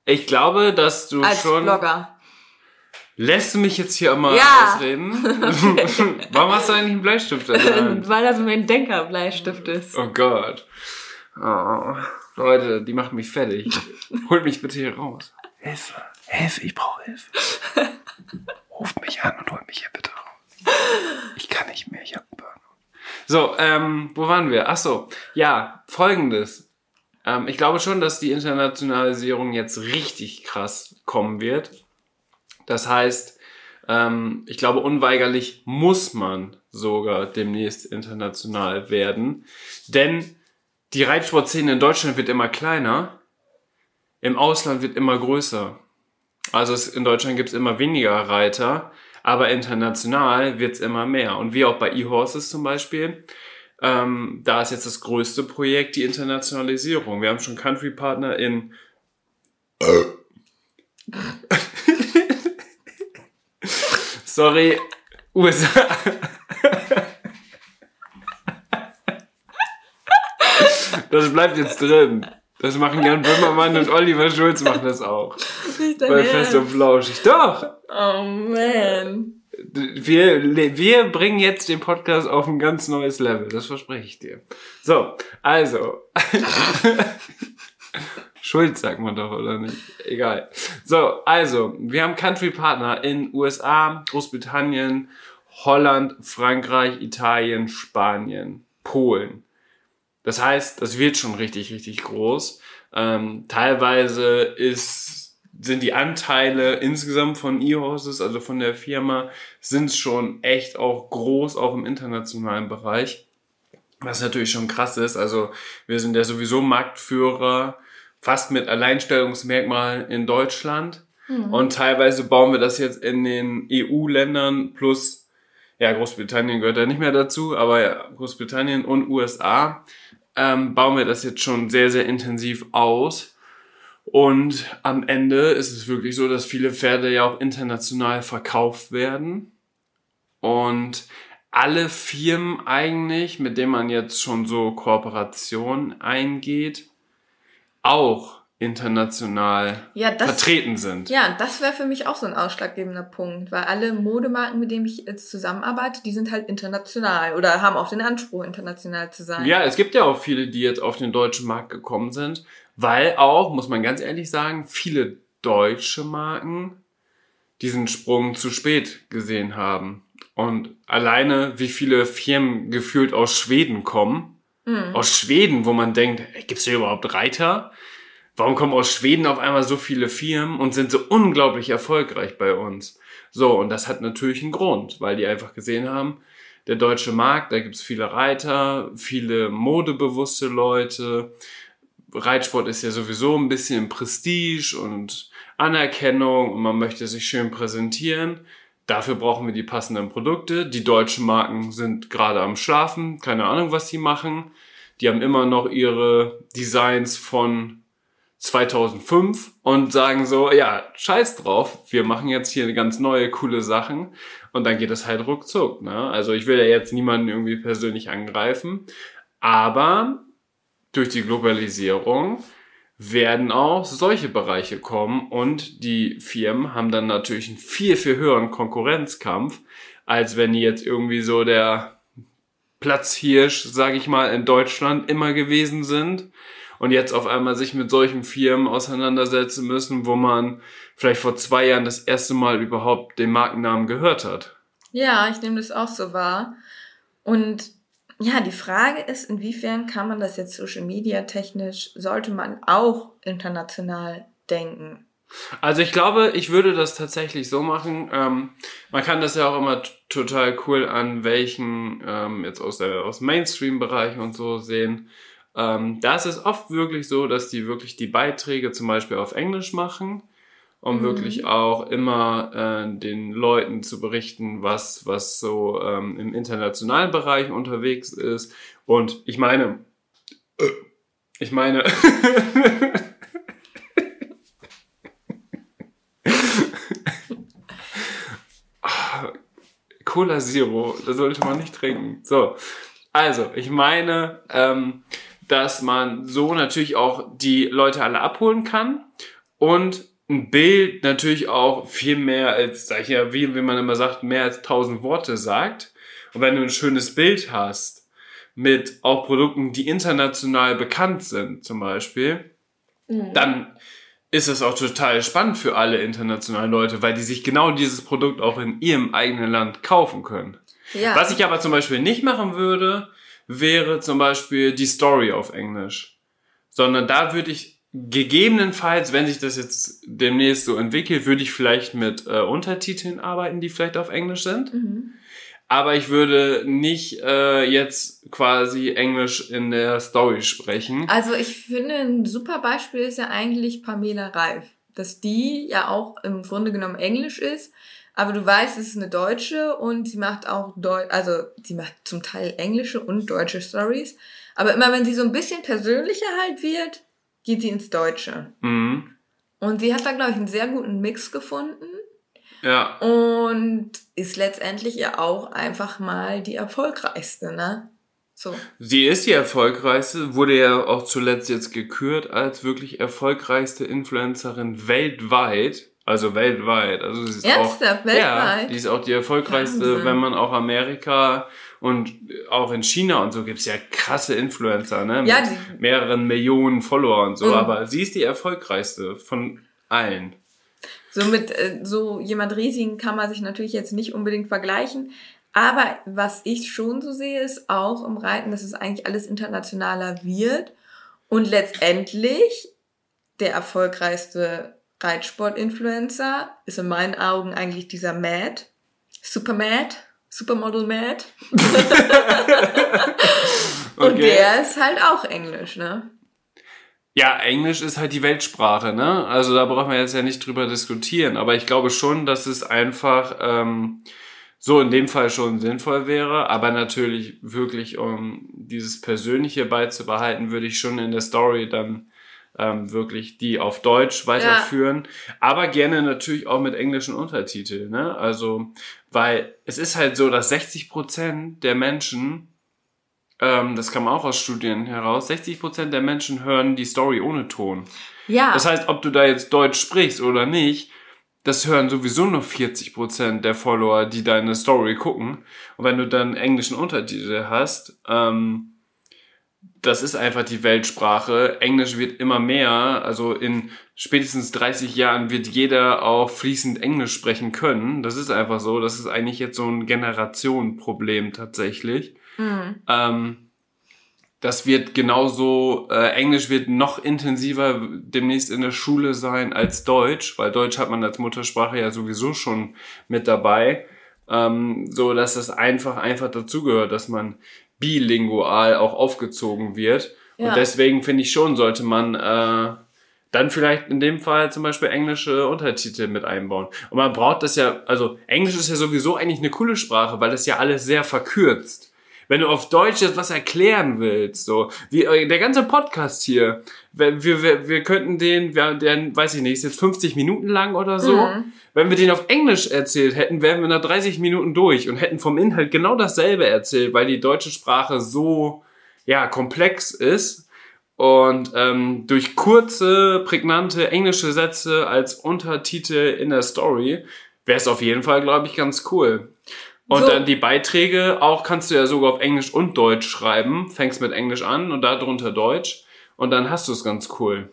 ich glaube, dass du als schon. Blogger? Lässt du mich jetzt hier mal Ja. ausreden? [LAUGHS] Warum hast du eigentlich einen Bleistift in der Hand? Weil das mein Denkerbleistift ist. Oh Gott. Oh, Leute, die machen mich fertig. [LAUGHS] Holt mich bitte hier raus. Hilfe. Hilfe, ich brauche Hilfe. [LAUGHS] Ruft mich an und holt mich hier bitte raus. Ich kann nicht mehr, ich hab einen Burnout. So, ähm, wo waren wir? Ach so, ja, folgendes. Ähm, ich glaube schon, dass die Internationalisierung jetzt richtig krass kommen wird. Das heißt, ähm, ich glaube, unweigerlich muss man sogar demnächst international werden. Denn die Reitsportszene in Deutschland wird immer kleiner, im Ausland wird immer größer. Also es, in Deutschland gibt es immer weniger Reiter, aber international wird es immer mehr. Und wie auch bei eHorses zum Beispiel, ähm, da ist jetzt das größte Projekt die Internationalisierung. Wir haben schon Country-Partner in [LAUGHS] Sorry, USA. Das bleibt jetzt drin. Das machen Jan Böhmermann und Oliver Schulz machen das auch. Nicht Bei Fest und Ernst. Flauschig. Doch! Oh man. Wir, wir bringen jetzt den Podcast auf ein ganz neues Level. Das verspreche ich dir. So, also. [LAUGHS] Schulz sagt man doch, oder nicht? Egal. So, also, wir haben Country-Partner in USA, Großbritannien, Holland, Frankreich, Italien, Spanien, Polen. Das heißt, das wird schon richtig, richtig groß. Ähm, teilweise ist, sind die Anteile insgesamt von E-Horses, also von der Firma, sind schon echt auch groß, auch im internationalen Bereich. Was natürlich schon krass ist. Also wir sind ja sowieso Marktführer, fast mit Alleinstellungsmerkmal in Deutschland. Und teilweise bauen wir das jetzt in den EU-Ländern plus, ja, Großbritannien gehört da nicht mehr dazu, aber ja, Großbritannien und USA ähm, bauen wir das jetzt schon sehr, sehr intensiv aus. Und am Ende ist es wirklich so, dass viele Pferde ja auch international verkauft werden. Und alle Firmen eigentlich, mit denen man jetzt schon so Kooperation eingeht, auch international Ja, das- vertreten sind. Ja, das wäre für mich auch so ein ausschlaggebender Punkt, weil alle Modemarken, mit denen ich jetzt zusammenarbeite, die sind halt international oder haben auch den Anspruch, international zu sein. Ja, es gibt ja auch viele, die jetzt auf den deutschen Markt gekommen sind, weil auch, muss man ganz ehrlich sagen, viele deutsche Marken diesen Sprung zu spät gesehen haben. Und alleine, wie viele Firmen gefühlt aus Schweden kommen, Mhm. aus Schweden, wo man denkt, gibt es hier überhaupt Reiter? Warum kommen aus Schweden auf einmal so viele Firmen und sind so unglaublich erfolgreich bei uns? So, und das hat natürlich einen Grund, weil die einfach gesehen haben, der deutsche Markt, da gibt's viele Reiter, viele modebewusste Leute. Reitsport ist ja sowieso ein bisschen Prestige und Anerkennung und man möchte sich schön präsentieren. Dafür brauchen wir die passenden Produkte. Die deutschen Marken sind gerade am Schlafen, keine Ahnung, was die machen. Die haben immer noch ihre Designs von 2005 und sagen so, ja, scheiß drauf, wir machen jetzt hier ganz neue, coole Sachen und dann geht es halt ruckzuck. Ne? Also ich will ja jetzt niemanden irgendwie persönlich angreifen, aber durch die Globalisierung werden auch solche Bereiche kommen und die Firmen haben dann natürlich einen viel, viel höheren Konkurrenzkampf, als wenn die jetzt irgendwie so der Platzhirsch, sage ich mal, in Deutschland immer gewesen sind und jetzt auf einmal sich mit solchen Firmen auseinandersetzen müssen, wo man vielleicht vor zwei Jahren das erste Mal überhaupt den Markennamen gehört hat. Ja, ich nehme das auch so wahr. Und ja, die Frage ist, inwiefern kann man das jetzt Social Media technisch, sollte man auch international denken? Also ich glaube, ich würde das tatsächlich so machen. Ähm, man kann das ja auch immer total cool an welchen ähm, jetzt aus aus Mainstream-Bereichen und so sehen. Ähm, da ist es oft wirklich so, dass die wirklich die Beiträge zum Beispiel auf Englisch machen, um Mhm. wirklich auch immer äh, den Leuten zu berichten, was was so ähm, im internationalen Bereich unterwegs ist. Und ich meine, äh, ich meine, [LAUGHS] Cola Zero, das sollte man nicht trinken. So, also ich meine, ähm, dass man so natürlich auch die Leute alle abholen kann und ein Bild natürlich auch viel mehr als, sag ich ja, wie, wie man immer sagt, mehr als tausend Worte sagt. Und wenn du ein schönes Bild hast mit auch Produkten, die international bekannt sind, zum Beispiel, dann ist es auch total spannend für alle internationalen Leute, weil die sich genau dieses Produkt auch in ihrem eigenen Land kaufen können. Ja. Was ich aber zum Beispiel nicht machen würde, wäre zum Beispiel die Story auf Englisch. Sondern da würde ich gegebenenfalls, wenn sich das jetzt demnächst so entwickelt, würde ich vielleicht mit äh, Untertiteln arbeiten, die vielleicht auf Englisch sind. Aber ich würde nicht äh, jetzt quasi Englisch in der Story sprechen. Also ich finde, ein super Beispiel ist ja eigentlich Pamela Reif. Dass die ja auch im Grunde genommen Englisch ist, aber du weißt, es ist eine Deutsche und sie macht auch Deu also sie macht zum Teil englische und deutsche Stories. Aber immer wenn sie so ein bisschen persönlicher halt wird, geht sie ins Deutsche. Mhm. Und sie hat da, glaube ich, einen sehr guten Mix gefunden Ja. und ist letztendlich ja auch einfach mal die erfolgreichste, ne? So. Sie ist die erfolgreichste, wurde ja auch zuletzt jetzt gekürt als wirklich erfolgreichste Influencerin weltweit. Also weltweit. Also sie ist Ernsthaft? auch, Ja, Weltweit? die ist auch die erfolgreichste, Wahnsinn. wenn man auch Amerika und auch in China und so gibt's ja krasse Influencer, ne? Ja, Mit die- mehreren Millionen Follower und so. Mhm. Aber sie ist die erfolgreichste von allen. So mit äh, so jemand riesigen kann man sich natürlich jetzt nicht unbedingt vergleichen. Aber was ich schon so sehe, ist auch im Reiten, dass es eigentlich alles internationaler wird. Und letztendlich der erfolgreichste Reitsport-Influencer ist in meinen Augen eigentlich dieser Mad. Super Mad. Supermodel Mad. [LAUGHS] Und Okay. der ist halt auch Englisch, ne? Ja, Englisch ist halt die Weltsprache, ne? Also da brauchen wir jetzt ja nicht drüber diskutieren. Aber ich glaube schon, dass es einfach ähm, so in dem Fall schon sinnvoll wäre, aber natürlich wirklich, um dieses Persönliche beizubehalten, würde ich schon in der Story dann ähm, wirklich die auf Deutsch weiterführen, ja. aber gerne natürlich auch mit englischen Untertiteln. Ne? Also, weil es ist halt so, dass 60 Prozent der Menschen, ähm, das kam auch aus Studien heraus, 60 Prozent der Menschen hören die Story ohne Ton. Ja. Das heißt, ob du da jetzt Deutsch sprichst oder nicht, das hören sowieso nur 40% der Follower, die deine Story gucken. Und wenn du dann englischen Untertitel hast, ähm, das ist einfach die Weltsprache. Englisch wird immer mehr. Also in spätestens 30 Jahren wird jeder auch fließend Englisch sprechen können. Das ist einfach so. Das ist eigentlich jetzt so ein Generationenproblem tatsächlich. Mhm. Ähm, das wird genauso, äh, Englisch wird noch intensiver demnächst in der Schule sein als Deutsch, weil Deutsch hat man als Muttersprache ja sowieso schon mit dabei. Ähm, so dass es einfach, einfach dazugehört, dass man bilingual auch aufgezogen wird. Ja. Und deswegen finde ich schon, sollte man äh, dann vielleicht in dem Fall zum Beispiel englische Untertitel mit einbauen. Und man braucht das ja, also Englisch ist ja sowieso eigentlich eine coole Sprache, weil das ja alles sehr verkürzt wenn du auf Deutsch jetzt was erklären willst, so, wie, äh, der ganze Podcast hier, wir, wir, wir könnten den, wir, der, weiß ich nicht, ist jetzt 50 Minuten lang oder so. Mhm. Wenn wir den auf Englisch erzählt hätten, wären wir nach 30 Minuten durch und hätten vom Inhalt genau dasselbe erzählt, weil die deutsche Sprache so, ja, komplex ist. Und ähm, durch kurze, prägnante englische Sätze als Untertitel in der Story wäre es auf jeden Fall, glaube ich, ganz cool. Und so. dann die Beiträge auch kannst du ja sogar auf Englisch und Deutsch schreiben. Fängst mit Englisch an und darunter Deutsch. Und dann hast du es ganz cool.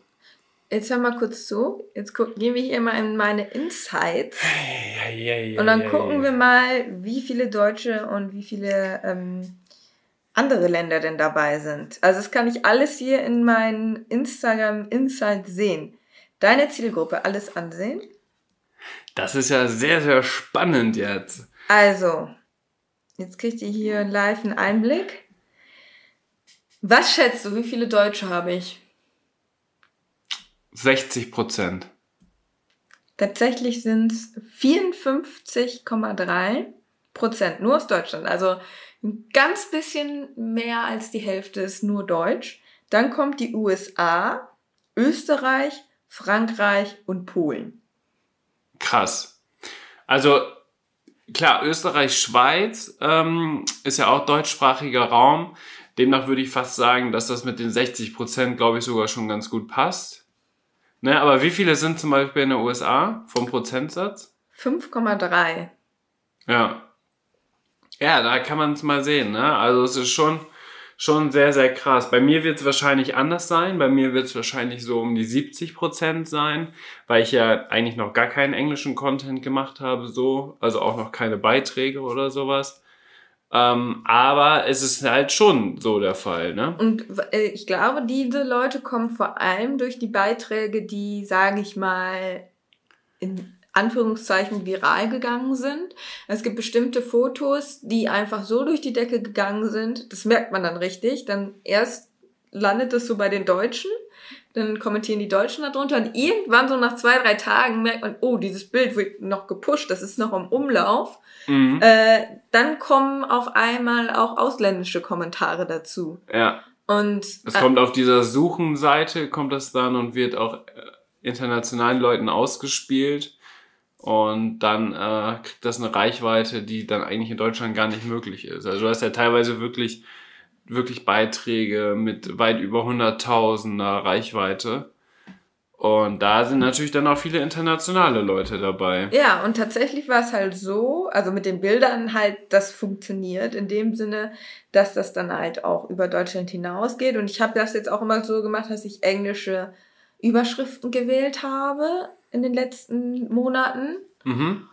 Jetzt hör mal kurz zu. Jetzt gehen wir hier mal in meine Insights. Ja, ja, ja, und dann gucken wir mal, wie viele Deutsche und wie viele ähm, andere Länder denn dabei sind. Also das kann ich alles hier in meinen Instagram Insights sehen. Deine Zielgruppe alles ansehen. Das ist ja sehr, sehr spannend jetzt. Also, jetzt kriegt ihr hier live einen Einblick. Was schätzt du, wie viele Deutsche habe ich? 60 Prozent. Tatsächlich sind es 54,3 Prozent, nur aus Deutschland. Also ein ganz bisschen mehr als die Hälfte ist nur Deutsch. Dann kommt die USA, Österreich, Frankreich und Polen. Krass. Also klar, Österreich, Schweiz ähm, ist ja auch deutschsprachiger Raum. Demnach würde ich fast sagen, dass das mit den 60 Prozent, glaube ich, sogar schon ganz gut passt. Ne, aber wie viele sind zum Beispiel in den USA vom Prozentsatz? 5,3. Ja. Ja, da kann man es mal sehen. Ne? Also es ist schon schon sehr, sehr krass. Bei mir wird es wahrscheinlich anders sein. Bei mir wird es wahrscheinlich so um die 70 Prozent sein, weil ich ja eigentlich noch gar keinen englischen Content gemacht habe, so. Also auch noch keine Beiträge oder sowas. Ähm, aber es ist halt schon so der Fall, ne? Und äh, ich glaube, diese Leute kommen vor allem durch die Beiträge, die, sage ich mal, in Anführungszeichen viral gegangen sind. Es gibt bestimmte Fotos, die einfach so durch die Decke gegangen sind. Das merkt man dann richtig. Dann erst landet es so bei den Deutschen, dann kommentieren die Deutschen darunter und irgendwann so nach zwei, drei Tagen merkt man, oh, dieses Bild wird noch gepusht, das ist noch im Umlauf. Mhm. Äh, dann kommen auf einmal auch ausländische Kommentare dazu. Ja. Und es äh, kommt auf dieser Suchenseite, kommt das dann und wird auch äh, internationalen Leuten ausgespielt. Und dann äh, kriegt das eine Reichweite, die dann eigentlich in Deutschland gar nicht möglich ist. Also du hast ja teilweise wirklich, wirklich Beiträge mit weit über 100.000er Reichweite. Und da sind natürlich dann auch viele internationale Leute dabei. Ja, und tatsächlich war es halt so, also mit den Bildern halt, das funktioniert in dem Sinne, dass das dann halt auch über Deutschland hinausgeht. Und ich habe das jetzt auch immer so gemacht, dass ich englische Überschriften gewählt habe in den letzten Monaten. Mhm.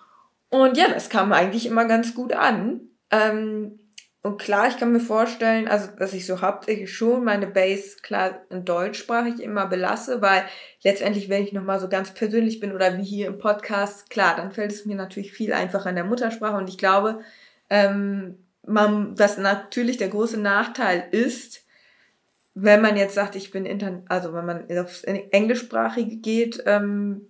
Und ja, das kam eigentlich immer ganz gut an. Ähm, und klar, ich kann mir vorstellen, also dass ich so hauptsächlich schon meine Base klar in deutschsprachig immer belasse, weil letztendlich, wenn ich nochmal so ganz persönlich bin oder wie hier im Podcast, klar, dann fällt es mir natürlich viel einfacher in der Muttersprache. Und ich glaube, ähm, man, was natürlich der große Nachteil ist, wenn man jetzt sagt, ich bin intern, also wenn man aufs Englischsprachige geht, ähm,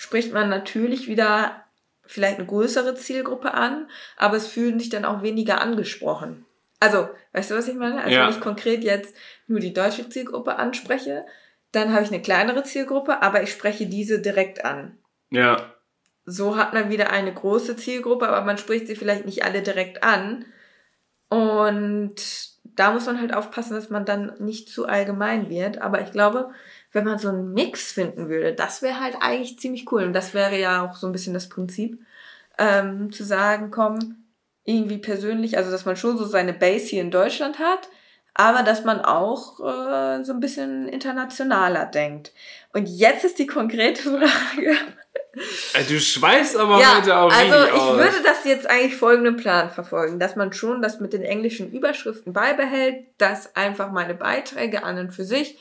spricht man natürlich wieder vielleicht eine größere Zielgruppe an, aber es fühlen sich dann auch weniger angesprochen. Also, weißt du, was ich meine? Also, Ja. wenn ich konkret jetzt nur die deutsche Zielgruppe anspreche, dann habe ich eine kleinere Zielgruppe, aber ich spreche diese direkt an. Ja. So hat man wieder eine große Zielgruppe, aber man spricht sie vielleicht nicht alle direkt an. Und da muss man halt aufpassen, dass man dann nicht zu allgemein wird. Aber ich glaube, wenn man so einen Mix finden würde, das wäre halt eigentlich ziemlich cool. Und das wäre ja auch so ein bisschen das Prinzip, ähm, zu sagen, komm, irgendwie persönlich, also dass man schon so seine Base hier in Deutschland hat, aber dass man auch äh, so ein bisschen internationaler denkt. Und jetzt ist die konkrete [LAUGHS] Frage. Du schweißt aber Ja, heute auch also ich aus. würde das jetzt eigentlich folgenden Plan verfolgen, dass man schon das mit den englischen Überschriften beibehält, dass einfach meine Beiträge an und für sich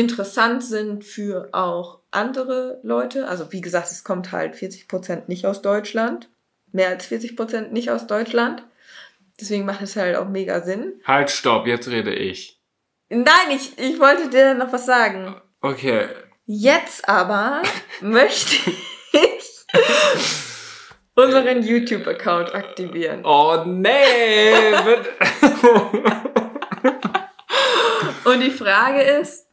interessant sind für auch andere Leute. Also wie gesagt, es kommt halt 40% nicht aus Deutschland, mehr als 40% nicht aus Deutschland. Deswegen macht es halt auch mega Sinn. Halt, stopp, jetzt rede ich. Nein, ich, ich wollte dir noch was sagen. Okay. Jetzt aber [LAUGHS] möchte ich unseren YouTube-Account aktivieren. Oh nee! [LAUGHS] Und die Frage ist,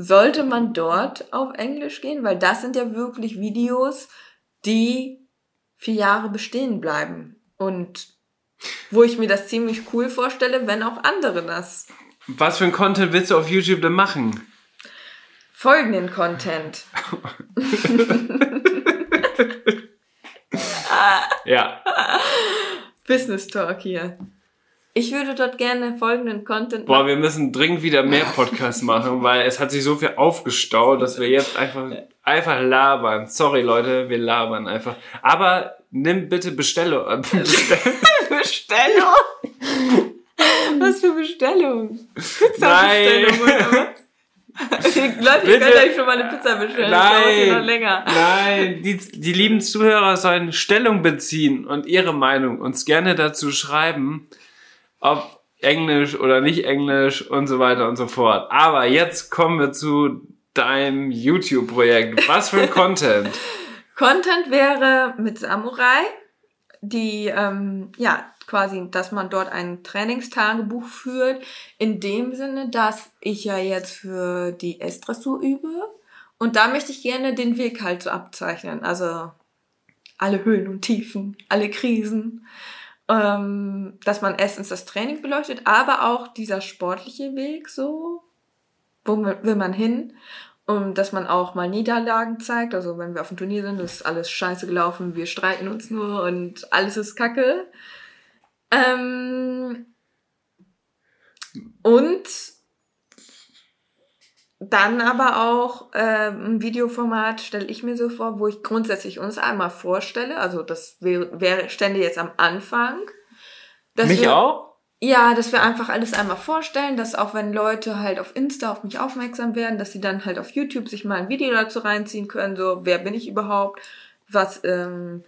sollte man dort auf Englisch gehen? Weil das sind ja wirklich Videos, die vier Jahre bestehen bleiben. Und wo ich mir das ziemlich cool vorstelle, wenn auch andere das. Was für ein Content willst du auf YouTube denn machen? Folgenden Content. [LAUGHS] Ja. Business Talk hier. Ich würde dort gerne folgenden Content Boah, wir müssen dringend wieder mehr [LAUGHS] Podcasts machen, weil es hat sich so viel aufgestaut, dass wir jetzt einfach, einfach labern. Sorry, Leute, wir labern einfach. Aber nimm bitte Bestellung. [LAUGHS] Bestell Bestellung? Was für Bestellung? Nein. Pizza-Bestellung oder was? Leute, ihr Bitte. könnt euch schon mal eine Pizza bestellen. Das dauert hier noch Nein, länger. nein, die, die lieben Zuhörer sollen Stellung beziehen und ihre Meinung uns gerne dazu schreiben, ob Englisch oder nicht Englisch und so weiter und so fort. Aber jetzt kommen wir zu deinem YouTube-Projekt. Was für ein [LAUGHS] Content? Content wäre mit Samurai, die, ähm, ja, quasi, dass man dort ein Trainingstagebuch führt, in dem Sinne, dass ich ja jetzt für die S-Dressur übe und da möchte ich gerne den Weg halt so abzeichnen, also alle Höhen und Tiefen, alle Krisen, ähm, dass man erstens das Training beleuchtet, aber auch dieser sportliche Weg so, wo will man hin und dass man auch mal Niederlagen zeigt. Also wenn wir auf dem Turnier sind, ist alles scheiße gelaufen, wir streiten uns nur und alles ist kacke. Ähm, und dann aber auch äh, ein Videoformat stelle ich mir so vor, wo ich grundsätzlich uns einmal vorstelle. Also das wäre, wäre stände jetzt am Anfang. dass Mich wir- auch? ja, dass wir einfach alles einmal vorstellen, dass auch wenn Leute halt auf Insta auf mich aufmerksam werden, dass sie dann halt auf YouTube sich mal ein Video dazu reinziehen können, so wer bin ich überhaupt, was, ähm,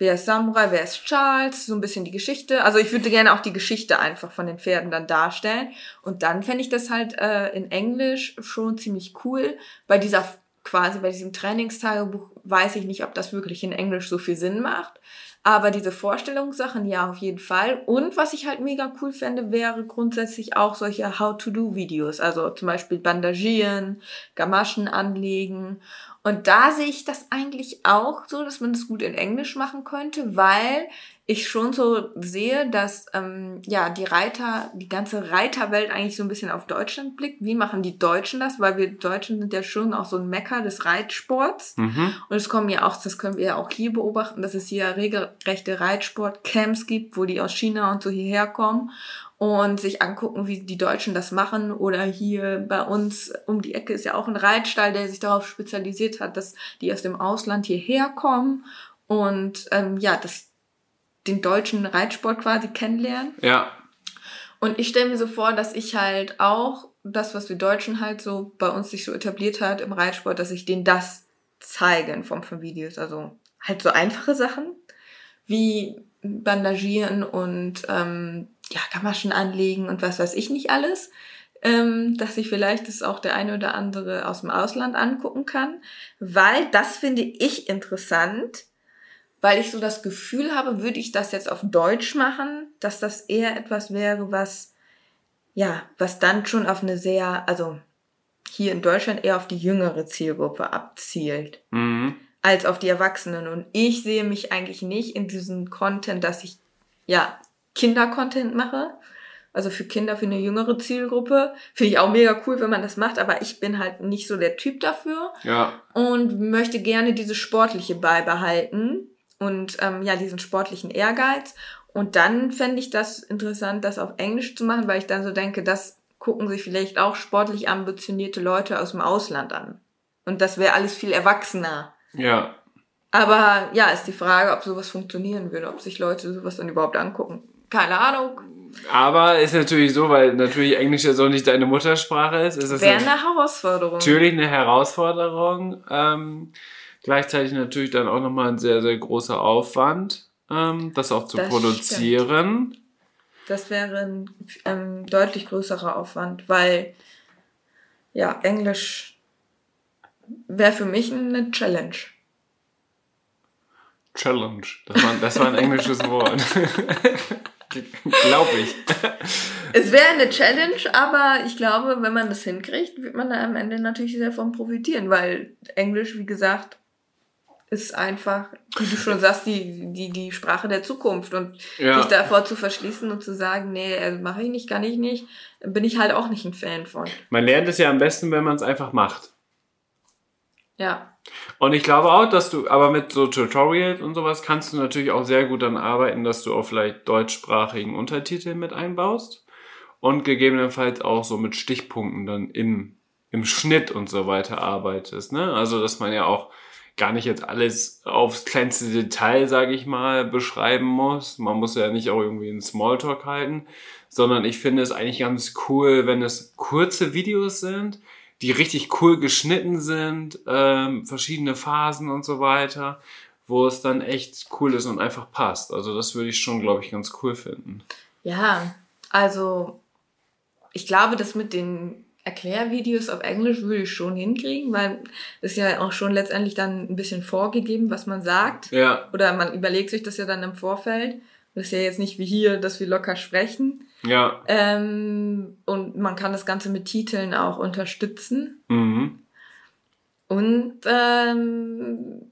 wer ist Samurai, wer ist Charles, so ein bisschen die Geschichte. Also ich würde gerne auch die Geschichte einfach von den Pferden dann darstellen. Und dann fände ich das halt äh, in Englisch schon ziemlich cool. Bei dieser quasi bei diesem Trainingstagebuch weiß ich nicht, ob das wirklich in Englisch so viel Sinn macht. Aber diese Vorstellungssachen, ja, auf jeden Fall. Und was ich halt mega cool fände, wäre grundsätzlich auch solche How-to-Do-Videos. Also zum Beispiel Bandagieren, Gamaschen anlegen. Und da sehe ich das eigentlich auch so, dass man das gut in Englisch machen könnte, weil ich schon so sehe, dass ähm, ja die Reiter, die ganze Reiterwelt eigentlich so ein bisschen auf Deutschland blickt. Wie machen die Deutschen das? Weil wir Deutschen sind ja schon auch so ein Mecker des Reitsports. Mhm. Und es kommen ja auch, das können wir ja auch hier beobachten, dass es hier regelrechte Reitsport-Camps gibt, wo die aus China und so hierher kommen und sich angucken, wie die Deutschen das machen. Oder hier bei uns um die Ecke ist ja auch ein Reitstall, der sich darauf spezialisiert hat, dass die aus dem Ausland hierher kommen und ähm, ja, das den deutschen Reitsport quasi kennenlernen. Ja. Und ich stelle mir so vor, dass ich halt auch das, was wir Deutschen halt so bei uns sich so etabliert hat im Reitsport, dass ich denen das zeige in Form von Videos. Also halt so einfache Sachen wie Bandagieren und ähm, ja, Gamaschen anlegen und was weiß ich nicht alles. Ähm, dass ich vielleicht das auch der eine oder andere aus dem Ausland angucken kann. Weil das finde ich interessant, weil ich so das Gefühl habe, würde ich das jetzt auf Deutsch machen, dass das eher etwas wäre, was, ja, was dann schon auf eine sehr, also hier in Deutschland eher auf die jüngere Zielgruppe abzielt, Mhm. als auf die Erwachsenen. Und ich sehe mich eigentlich nicht in diesem Content, dass ich, ja, Kinder-Content mache. Also für Kinder, für eine jüngere Zielgruppe. Finde ich auch mega cool, wenn man das macht, aber ich bin halt nicht so der Typ dafür Ja. und möchte gerne dieses Sportliche beibehalten und ähm, ja, diesen sportlichen Ehrgeiz. Und dann fände ich das interessant, das auf Englisch zu machen, weil ich dann so denke, das gucken sich vielleicht auch sportlich ambitionierte Leute aus dem Ausland an. Und das wäre alles viel erwachsener. Ja. Aber ja, ist die Frage, ob sowas funktionieren würde, ob sich Leute sowas dann überhaupt angucken. Keine Ahnung. Aber ist natürlich so, weil natürlich Englisch ja so nicht deine Muttersprache ist, ist Wäre eine Herausforderung. natürlich eine Herausforderung. Ähm, gleichzeitig natürlich dann auch nochmal ein sehr, sehr großer Aufwand, ähm, das auch zu Das produzieren. Das wäre ein ähm, deutlich größerer Aufwand, weil ja, Englisch wäre für mich eine Challenge. Challenge. Das war, das war ein englisches Wort. [LAUGHS] Glaube ich. Es wäre eine Challenge, aber ich glaube, wenn man das hinkriegt, wird man da am Ende natürlich sehr davon profitieren, weil Englisch, wie gesagt, ist einfach, wie du schon sagst, die, die, die Sprache der Zukunft. Und Ja. sich davor zu verschließen und zu sagen, nee, äh, mache ich nicht, kann ich nicht, bin ich halt auch nicht ein Fan von. Man lernt es ja am besten, wenn man es einfach macht. Ja. Und ich glaube auch, dass du, aber mit so Tutorials und sowas kannst du natürlich auch sehr gut dann arbeiten, dass du auch vielleicht deutschsprachigen Untertitel mit einbaust und gegebenenfalls auch so mit Stichpunkten dann im, im Schnitt und so weiter arbeitest. Ne? Also, dass man ja auch gar nicht jetzt alles aufs kleinste Detail, sage ich mal, beschreiben muss. Man muss ja nicht auch irgendwie einen Smalltalk halten, sondern ich finde es eigentlich ganz cool, wenn es kurze Videos sind, die richtig cool geschnitten sind, ähm, verschiedene Phasen und so weiter, wo es dann echt cool ist und einfach passt. Also das würde ich schon, glaube ich, ganz cool finden. Ja, also ich glaube, das mit den Erklärvideos auf Englisch würde ich schon hinkriegen, weil es ja auch schon letztendlich dann ein bisschen vorgegeben, was man sagt. Ja, Oder man überlegt sich das ja dann im Vorfeld. Das ist ja jetzt nicht wie hier, dass wir locker sprechen. ja, Ähm, und man kann das Ganze mit Titeln auch unterstützen. mhm. Und ähm,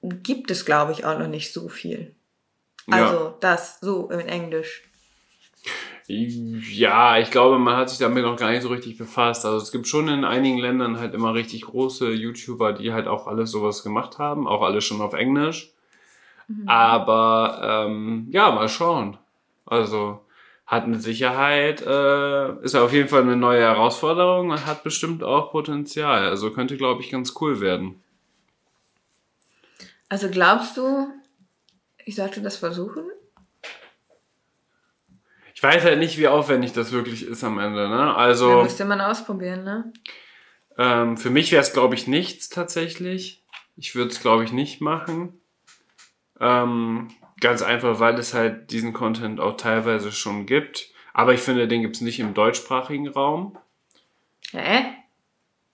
gibt es, glaube ich, auch noch nicht so viel. ja. Also das so in Englisch. Ja, ich glaube, man hat sich damit noch gar nicht so richtig befasst. Also es gibt schon in einigen Ländern halt immer richtig große YouTuber, die halt auch alles sowas gemacht haben, auch alles schon auf Englisch. Aber ähm, ja, mal schauen. Also hat mit Sicherheit, äh, ist auf jeden Fall eine neue Herausforderung und hat bestimmt auch Potenzial. Also könnte, glaube ich, ganz cool werden. Also glaubst du, ich sollte das versuchen? Ich weiß halt nicht, wie aufwendig das wirklich ist am Ende. Ne? Ja, Also müsste man ausprobieren, ne? Ähm, für mich wäre es, glaube ich, nichts tatsächlich. Ich würde es, glaube ich, nicht machen. Ähm, ganz einfach, weil es halt diesen Content auch teilweise schon gibt. Aber ich finde, den gibt es nicht im deutschsprachigen Raum. Hä?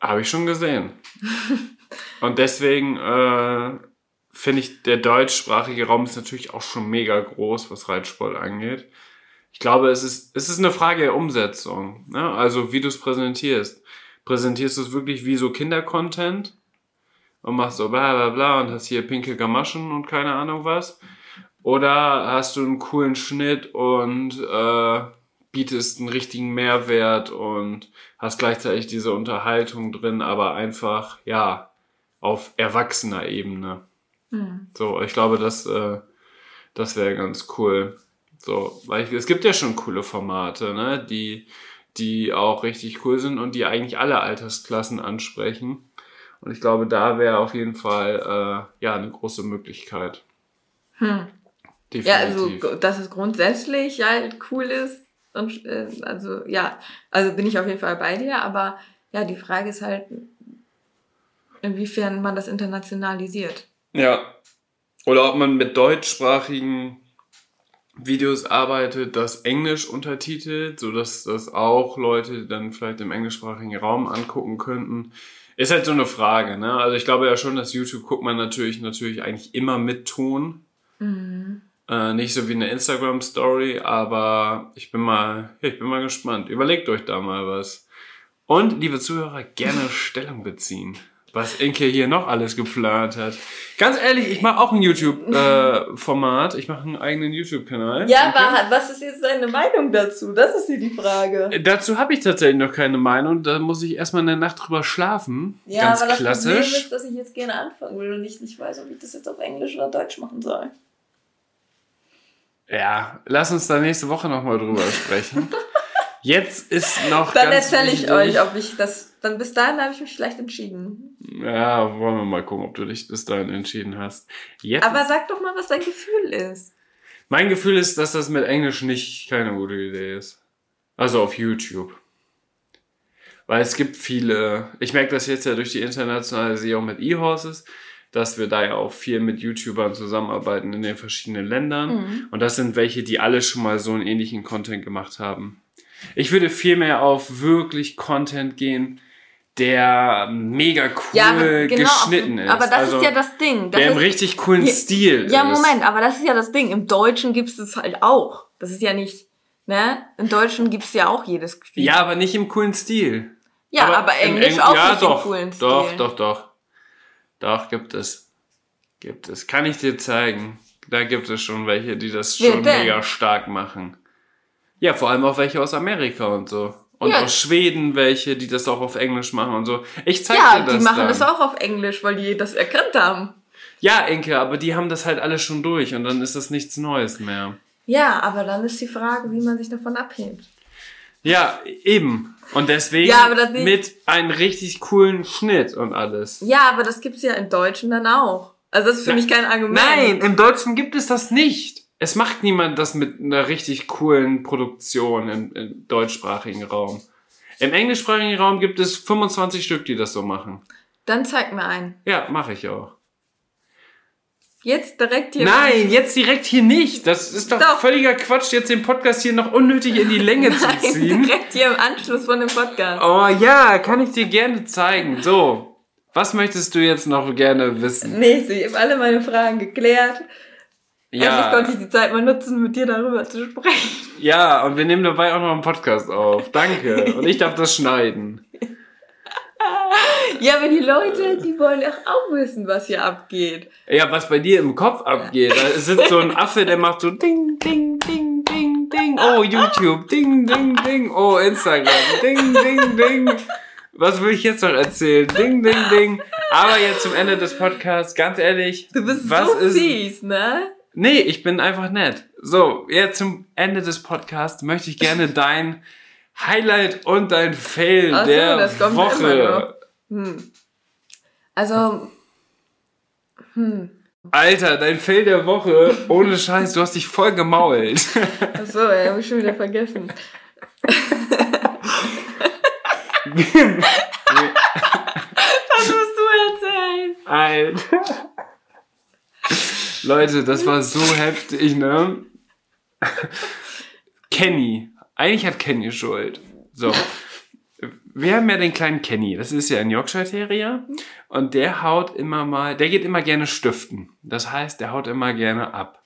Habe ich schon gesehen. [LAUGHS] Und deswegen äh, finde ich, der deutschsprachige Raum ist natürlich auch schon mega groß, was Reitsport angeht. Ich glaube, es ist, es ist eine Frage der Umsetzung. Ne? Also, wie du es präsentierst. Präsentierst du es wirklich wie so Kindercontent und machst so bla bla bla und hast hier pinke Gamaschen und keine Ahnung was? Oder hast du einen coolen Schnitt und äh, bietest einen richtigen Mehrwert und hast gleichzeitig diese Unterhaltung drin, aber einfach, ja, auf erwachsener Ebene. Hm. So, ich glaube, das, äh, das wäre ganz cool. So, weil ich, es gibt ja schon coole Formate, ne, die, die auch richtig cool sind und die eigentlich alle Altersklassen ansprechen. Und ich glaube, da wäre auf jeden Fall, äh, ja, eine große Möglichkeit. Hm. Ja, also Definitiv. dass es grundsätzlich halt cool ist. Und, äh, also ja, also bin ich auf jeden Fall bei dir, aber ja, die Frage ist halt, inwiefern man das internationalisiert. Ja. Oder ob man mit deutschsprachigen Videos arbeitet, das Englisch untertitelt, so dass das auch Leute dann vielleicht im englischsprachigen Raum angucken könnten. Ist halt so eine Frage, ne? Also ich glaube ja schon, dass YouTube guckt man natürlich natürlich eigentlich immer mit Ton. Mhm. Äh, nicht so wie eine Instagram Story, aber ich bin mal, ich bin mal gespannt. Überlegt euch da mal was. Und liebe Zuhörer, gerne Stellung beziehen was Inke hier noch alles geplant hat. Ganz ehrlich, ich mache auch ein YouTube-Format. Äh, ich mache einen eigenen YouTube-Kanal. Ja, aber was ist jetzt deine Meinung dazu? Das ist hier die Frage. Äh, dazu habe ich tatsächlich noch keine Meinung. Da muss ich erstmal eine Nacht drüber schlafen. Ja, Ganz aber das klassisch. Problem ist, dass ich jetzt gerne anfangen will und ich nicht weiß, ob ich das jetzt auf Englisch oder Deutsch machen soll. Ja, lass uns da nächste Woche nochmal drüber sprechen. [LAUGHS] Jetzt ist noch. Dann erzähle ich euch, ob ich das. Dann bis dahin habe ich mich vielleicht entschieden. Ja, wollen wir mal gucken, ob du dich bis dahin entschieden hast. Jetzt Aber sag doch mal, was dein Gefühl ist. Mein Gefühl ist, dass das mit Englisch nicht keine gute Idee ist. Also auf YouTube. Weil es gibt viele, ich merke das jetzt ja durch die Internationalisierung mit E-Horses, dass wir da ja auch viel mit YouTubern zusammenarbeiten in den verschiedenen Ländern. Mhm. Und das sind welche, die alle schon mal so einen ähnlichen Content gemacht haben. Ich würde viel mehr auf wirklich Content gehen, der mega cool ja, genau, geschnitten ist. Aber das also, ist ja das Ding. Das der im richtig coolen ja, Stil Ja, Moment, aber das ist ja das Ding. Im Deutschen gibt es halt auch. Das ist ja nicht, ne? Im Deutschen gibt es ja auch jedes Gefühl. Ja, aber nicht im coolen Stil. Ja, aber, aber Englisch Eng auch ja, nicht doch, im coolen Stil. Doch, doch, doch. Doch, gibt es. Gibt es. Kann ich dir zeigen. Da gibt es schon welche, die das schon mega stark machen. Ja, vor allem auch welche aus Amerika und so. Und ja. aus Schweden welche, die das auch auf Englisch machen und so. Ich zeig ja, dir das. Ja, die machen dann. das auch auf Englisch, weil die das erkannt haben. Ja, Enke, aber die haben das halt alle schon durch und dann ist das nichts Neues mehr. Ja, aber dann ist die Frage, wie man sich davon abhebt. Ja, eben. Und deswegen ja, mit einem richtig coolen Schnitt und alles. Ja, aber das gibt's ja im Deutschen dann auch. Also das ist für Na, mich kein Argument. Nein, im Deutschen gibt es das nicht es macht niemand das mit einer richtig coolen Produktion im, im deutschsprachigen Raum. Im englischsprachigen Raum gibt es 25 Stück, die das so machen. Dann zeig mir einen. Ja, mache ich auch. Jetzt direkt hier. Nein, jetzt direkt hier nicht. Das ist doch, doch, völliger Quatsch, jetzt den Podcast hier noch unnötig in die Länge Nein, zu ziehen. Direkt hier im Anschluss von dem Podcast. Oh ja, kann ich dir gerne zeigen. So, was möchtest du jetzt noch gerne wissen? Nee, ich habe alle meine Fragen geklärt. Ja. Endlich konnte ich die Zeit mal nutzen, mit dir darüber zu sprechen. Ja, und wir nehmen dabei auch noch einen Podcast auf. Danke. Und ich darf das schneiden. Ja, aber die Leute, die wollen doch auch wissen, was hier abgeht. Ja, was bei dir im Kopf abgeht. Da sitzt so ein Affe, der macht so ding, ding, ding, ding, ding. Oh, YouTube. Ding, ding, ding. Oh, Instagram. Ding, ding, ding. Was will ich jetzt noch erzählen? Ding, ding, ding. Aber jetzt zum Ende des Podcasts, ganz ehrlich. Du bist was so ist, fies, ne? Nee, ich bin einfach nett. So, jetzt zum Ende des Podcasts möchte ich gerne [LAUGHS] dein Highlight und dein Fail Ach so, der das kommt Woche. Immer noch. Hm. Also, hm. Alter, dein Fail der Woche, ohne Scheiß, du hast dich voll gemault. Achso, ja, hab ich schon wieder vergessen. [LAUGHS] Was musst du erzählen? Alter. Leute, das war so heftig, ne? Kenny. Eigentlich hat Kenny Schuld. So. Wir haben ja den kleinen Kenny. Das ist ja ein Yorkshire Terrier. Und der haut immer mal, der geht immer gerne stiften. Das heißt, der haut immer gerne ab.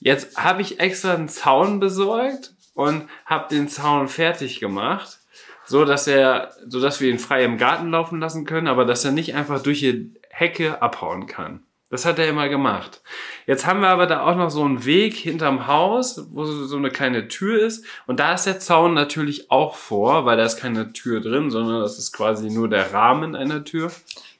Jetzt habe ich extra einen Zaun besorgt und habe den Zaun fertig gemacht, so dass er, so dass wir ihn frei im Garten laufen lassen können, aber dass er nicht einfach durch die Hecke abhauen kann. Das hat er immer gemacht. Jetzt haben wir aber da auch noch so einen Weg hinterm Haus, wo so eine kleine Tür ist. Und da ist der Zaun natürlich auch vor, weil da ist keine Tür drin, sondern das ist quasi nur der Rahmen einer Tür.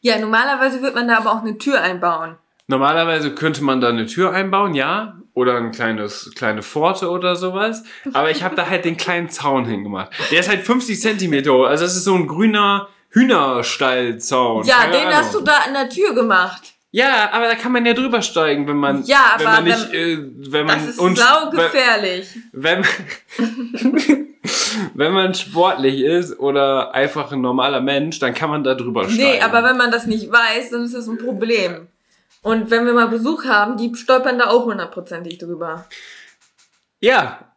Ja, normalerweise wird man da aber auch eine Tür einbauen. Normalerweise könnte man da eine Tür einbauen, ja. Oder ein kleines, kleine Pforte oder sowas. Aber ich habe da halt den kleinen Zaun hingemacht. Der ist halt 50 Zentimeter hoch. Also es ist so ein grüner Hühnerstallzaun. Ja, Keine den Ahnung. hast du da an der Tür gemacht. Ja, aber da kann man ja drüber steigen, wenn man, ja, wenn man nicht, wenn, äh, wenn man das ist und, saugefährlich. Wenn, [LAUGHS] wenn man sportlich ist oder einfach ein normaler Mensch, dann kann man da drüber steigen. Nee, aber wenn man das nicht weiß, dann ist das ein Problem. Und wenn wir mal Besuch haben, die stolpern da auch hundertprozentig drüber. Ja,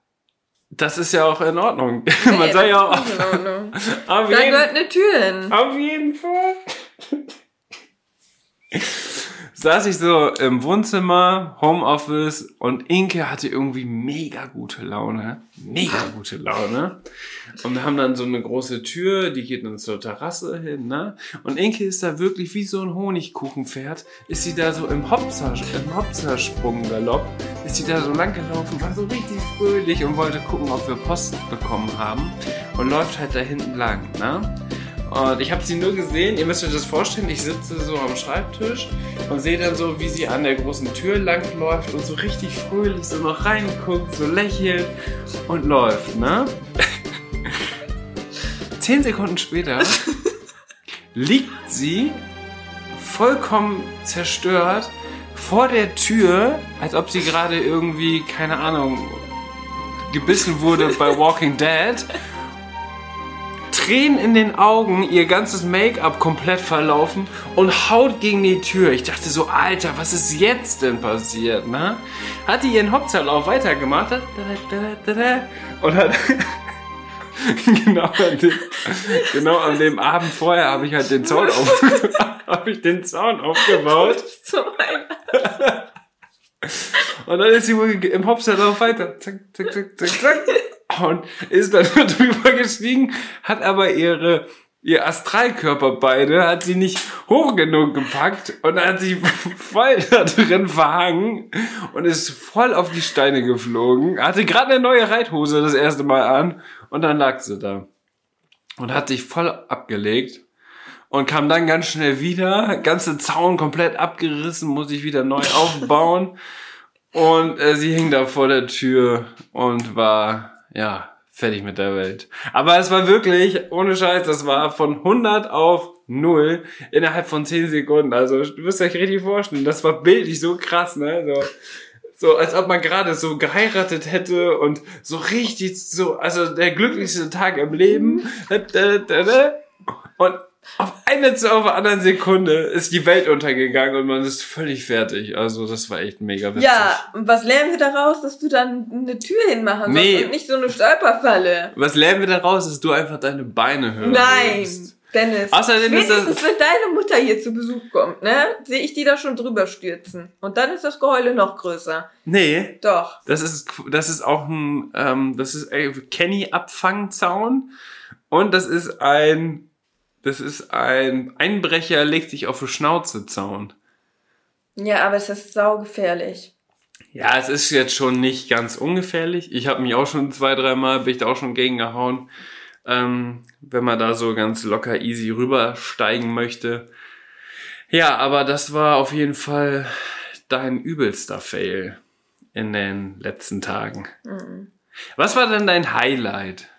das ist ja auch in Ordnung. [LAUGHS] Nee, Man soll ja auch. nicht in Ordnung. [LAUGHS] Auf Da jeden, gehört eine Tür hin. auf jeden Fall. Saß ich so im Wohnzimmer, Homeoffice und Inke hatte irgendwie mega gute Laune. Mega gute Laune. Und wir haben dann so eine große Tür, die geht dann zur Terrasse hin, ne? Und Inke ist da wirklich wie so ein Honigkuchenpferd, ist sie da so im Hopser, im Hopsersprung-Galopp, ist sie da so lang gelaufen, war so richtig fröhlich und wollte gucken, ob wir Post bekommen haben und läuft halt da hinten lang, ne? Und ich habe sie nur gesehen, ihr müsst euch das vorstellen, ich sitze so am Schreibtisch und sehe dann so, wie sie an der großen Tür lang läuft und so richtig fröhlich so noch reinguckt, so lächelt und läuft, ne? [LAUGHS] Zehn Sekunden später liegt sie vollkommen zerstört vor der Tür, als ob sie gerade irgendwie, keine Ahnung, gebissen wurde bei Walking Dead. [LAUGHS] Tränen in den Augen, ihr ganzes Make-up komplett verlaufen und haut gegen die Tür. Ich dachte so, Alter, was ist jetzt denn passiert, ne? Hat die ihren Hauptzeitlauf weitergemacht und hat [LAUGHS] genau, an dem, genau an dem Abend vorher habe ich halt den Zaun auf, [LAUGHS] habe ich den Zaun aufgebaut [LAUGHS] und dann ist sie wohl im Hopserlauf weiter. Zack, zack, zack, zack, zack. Und ist dann [LAUGHS] drüber gestiegen, hat aber ihre, ihr Astralkörper beide, hat sie nicht hoch genug gepackt und hat sich [LAUGHS] voll da drin verhangen und ist voll auf die Steine geflogen. Hatte gerade eine neue Reithose das erste Mal an und dann lag sie da. Und hat sich voll abgelegt und kam dann ganz schnell wieder. Ganze Zaun komplett abgerissen, muss ich wieder neu [LAUGHS] aufbauen. Und äh, sie hing da vor der Tür und war, ja, fertig mit der Welt. Aber es war wirklich, ohne Scheiß, das war von 100 auf 0 innerhalb von 10 Sekunden. Also, du müsst euch richtig vorstellen, das war bildlich so krass, ne? So, so als ob man gerade so geheiratet hätte und so richtig so, also der glücklichste Tag im Leben. Und auf eine zu auf der anderen Sekunde ist die Welt untergegangen und man ist völlig fertig. Also das war echt mega witzig. Ja, und was lernen wir daraus, dass du dann eine Tür hinmachen sollst Nee. und nicht so eine Stolperfalle? Was lernen wir daraus, dass du einfach deine Beine hörst? Nein, Dennis. Außerdem ist das- wenn deine Mutter hier zu Besuch kommt, ne, sehe ich die da schon drüber stürzen. Und dann ist das Geheule noch größer. Nee, Doch. das ist, das ist auch ein, ähm, das ist ein Kenny-Abfangzaun und das ist ein, das ist ein Einbrecher legt sich auf die Schnauze Zaun. Ja, aber es ist saugefährlich. Ja, es ist jetzt schon nicht ganz ungefährlich. Ich habe mich auch schon zwei, dreimal, bin ich da auch schon gegengehauen. Ähm, wenn man da so ganz locker easy rübersteigen möchte. Ja, aber das war auf jeden Fall dein übelster Fail in den letzten Tagen. Mhm. Was war denn dein Highlight?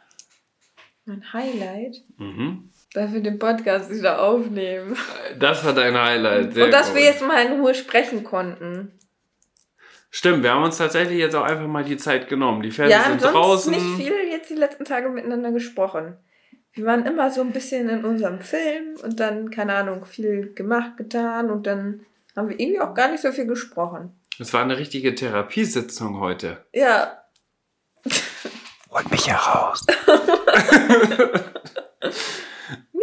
Mein Highlight, Mhm. Dass wir den Podcast wieder aufnehmen. Das war dein Highlight. Sehr Und dass gut. wir jetzt mal in Ruhe sprechen konnten. Stimmt, wir haben uns tatsächlich jetzt auch einfach mal die Zeit genommen. Die Pferde Wir haben sind sonst draußen. nicht viel jetzt die letzten Tage miteinander gesprochen. Wir waren immer so ein bisschen in unserem Film und dann, keine Ahnung, viel gemacht, getan und dann haben wir irgendwie auch gar nicht so viel gesprochen. Es war eine richtige Therapiesitzung heute. Ja, Holt mich heraus. [LAUGHS] [LAUGHS]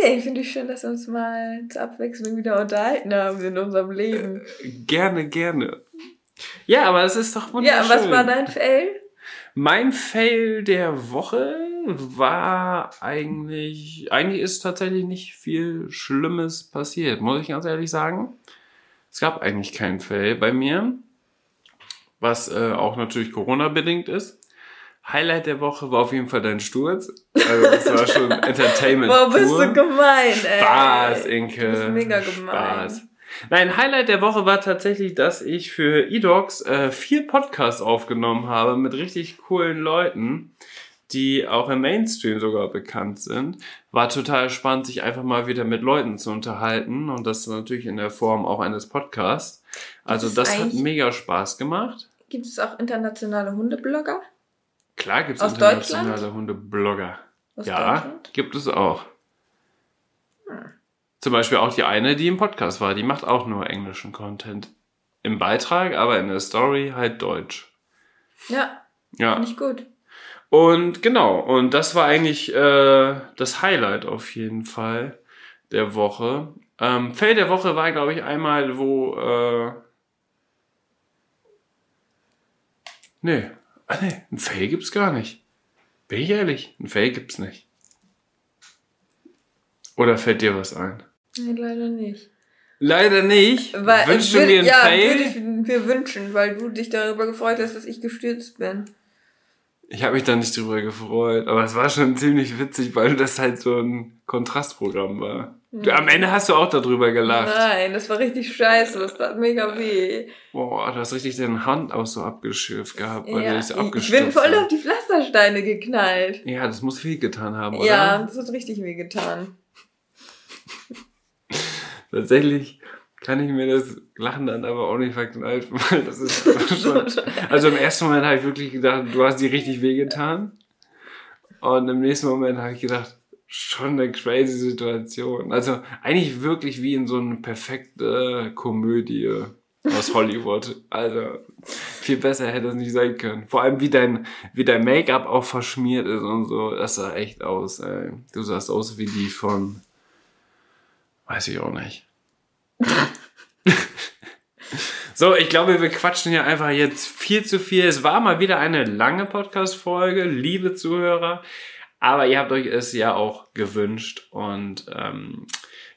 nee, finde ich schön, dass wir uns mal zur Abwechslung wieder unterhalten haben in unserem Leben. Gerne, gerne. Ja, aber es ist doch Ja, wunderschön. was war dein Fail? Mein Fail der Woche war eigentlich, eigentlich ist tatsächlich nicht viel Schlimmes passiert, muss ich ganz ehrlich sagen. Es gab eigentlich keinen Fail bei mir, was äh, auch natürlich Corona-bedingt ist. Highlight der Woche war auf jeden Fall dein Sturz. Also das war schon [LAUGHS] Entertainment Boah, bist du gemein, ey. Spaß, Inke. Du bist mega gemein. Spaß. Nein, Highlight der Woche war tatsächlich, dass ich für eDogs äh, vier Podcasts aufgenommen habe mit richtig coolen Leuten, die auch im Mainstream sogar bekannt sind. War total spannend, sich einfach mal wieder mit Leuten zu unterhalten und das natürlich in der Form auch eines Podcasts. Also das hat mega Spaß gemacht. Gibt es auch internationale Hundeblogger Klar gibt es internationale? Hundeblogger. aus Ja, gibt es auch. Hm. Zum Beispiel auch die eine, die im Podcast war, die macht auch nur englischen Content. Im Beitrag, aber in der Story halt Deutsch. Ja, Ja. Finde ich gut. Und genau, und das war eigentlich äh, das Highlight auf jeden Fall der Woche. Ähm, Fail der Woche war, glaube ich, einmal, wo. Äh, nee. Ah, nee, ein Fail gibt's gar nicht. Bin ich ehrlich, ein Fail gibt's nicht. Oder fällt dir was ein? Nee, leider nicht. Leider nicht. Weil, Wünschst du würd- mir einen ja, Fail? würde ich mir wünschen, weil du dich darüber gefreut hast, dass ich gestürzt bin. Ich habe mich da nicht drüber gefreut, aber es war schon ziemlich witzig, weil das halt so ein Kontrastprogramm war. Du, am Ende hast du auch darüber gelacht. Nein, das war richtig scheiße. Das tat mega weh. Boah, du hast richtig deine Hand auch so abgeschürft gehabt, weil Ja, du ich, so ich abgestürzt bin voll auf die Pflastersteine geknallt. Ja, das muss viel getan haben, oder? Ja, das hat richtig weh getan. [LAUGHS] Tatsächlich kann ich mir das Lachen dann aber auch nicht verknallen, [LAUGHS] weil das ist schon... [LAUGHS] Also im ersten Moment habe ich wirklich gedacht, du hast dir richtig wehgetan. Und im nächsten Moment habe ich gedacht, schon eine crazy Situation. Also eigentlich wirklich wie in so eine perfekte Komödie aus [LAUGHS] Hollywood. Also viel besser hätte es nicht sein können. Vor allem wie dein, wie dein Make-up auch verschmiert ist und so. Das sah echt aus, ey. Du sahst aus wie die von, weiß ich auch nicht. [LAUGHS] So, ich glaube, wir quatschen hier einfach jetzt viel zu viel. Es war mal wieder eine lange Podcast-Folge, liebe Zuhörer. Aber ihr habt euch es ja auch gewünscht. Und ähm,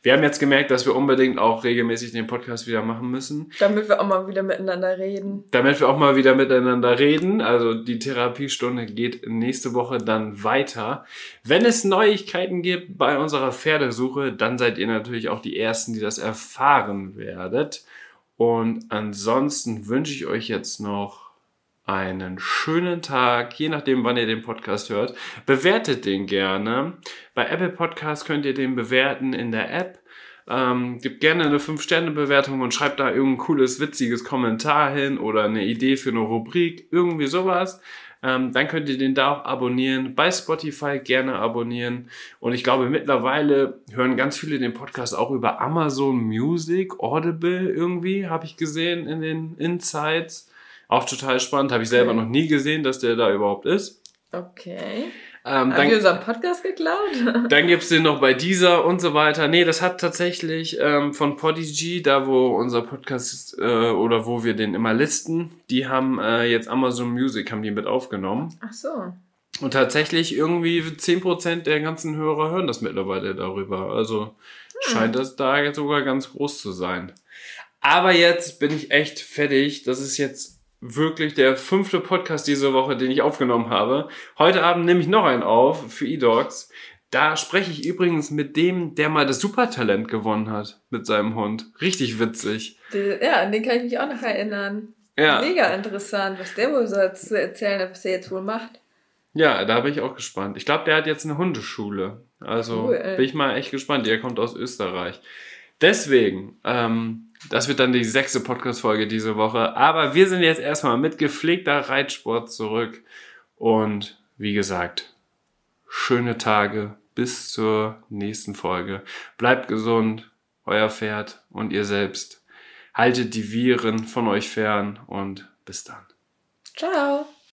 wir haben jetzt gemerkt, dass wir unbedingt auch regelmäßig den Podcast wieder machen müssen. Damit wir auch mal wieder miteinander reden. Damit wir auch mal wieder miteinander reden. Also die Therapiestunde geht nächste Woche dann weiter. Wenn es Neuigkeiten gibt bei unserer Pferdesuche, dann seid ihr natürlich auch die Ersten, die das erfahren werdet. Und ansonsten wünsche ich euch jetzt noch einen schönen Tag, je nachdem, wann ihr den Podcast hört. Bewertet den gerne. Bei Apple Podcast könnt ihr den bewerten in der App. Ähm, gebt gerne eine 5-Sterne-Bewertung und schreibt da irgendein cooles, witziges Kommentar hin oder eine Idee für eine Rubrik, irgendwie sowas. Ähm, dann könnt ihr den da auch abonnieren. Bei Spotify gerne abonnieren. Und ich glaube, mittlerweile hören ganz viele den Podcast auch über Amazon Music, Audible irgendwie, habe ich gesehen in den Insights. Auch total spannend, habe ich selber Okay. noch nie gesehen, dass der da überhaupt ist. Okay. Ähm, Haben wir unseren Podcast geklaut? [LAUGHS] dann gibt's den noch bei dieser und so weiter. Nee, das hat tatsächlich ähm, von Podigy, da wo unser Podcast äh, oder wo wir den immer listen, die haben äh, jetzt Amazon Music, haben die mit aufgenommen. Ach so. Und tatsächlich irgendwie 10% der ganzen Hörer hören das mittlerweile darüber. Also scheint das da jetzt sogar ganz groß zu sein. Aber jetzt bin ich echt fertig. Das ist jetzt wirklich der fünfte Podcast diese Woche, den ich aufgenommen habe. Heute Abend nehme ich noch einen auf für E-Dogs. Da spreche ich übrigens mit dem, der mal das Supertalent gewonnen hat mit seinem Hund. Richtig witzig. Ja, an den kann ich mich auch noch erinnern. Ja, Mega interessant, was der wohl so zu erzählen hat, was er jetzt wohl macht. ja, da bin ich auch gespannt. Ich glaube, der hat jetzt eine Hundeschule. Also Cool, bin ich mal echt gespannt. Der kommt aus Österreich. Deswegen, ähm, das wird dann die sechste Podcast-Folge diese Woche. Aber wir sind jetzt erstmal mit gepflegter Reitsport zurück. Und wie gesagt, schöne Tage bis zur nächsten Folge. Bleibt gesund, euer Pferd und ihr selbst. Haltet die Viren von euch fern und bis dann. Ciao.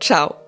ciao.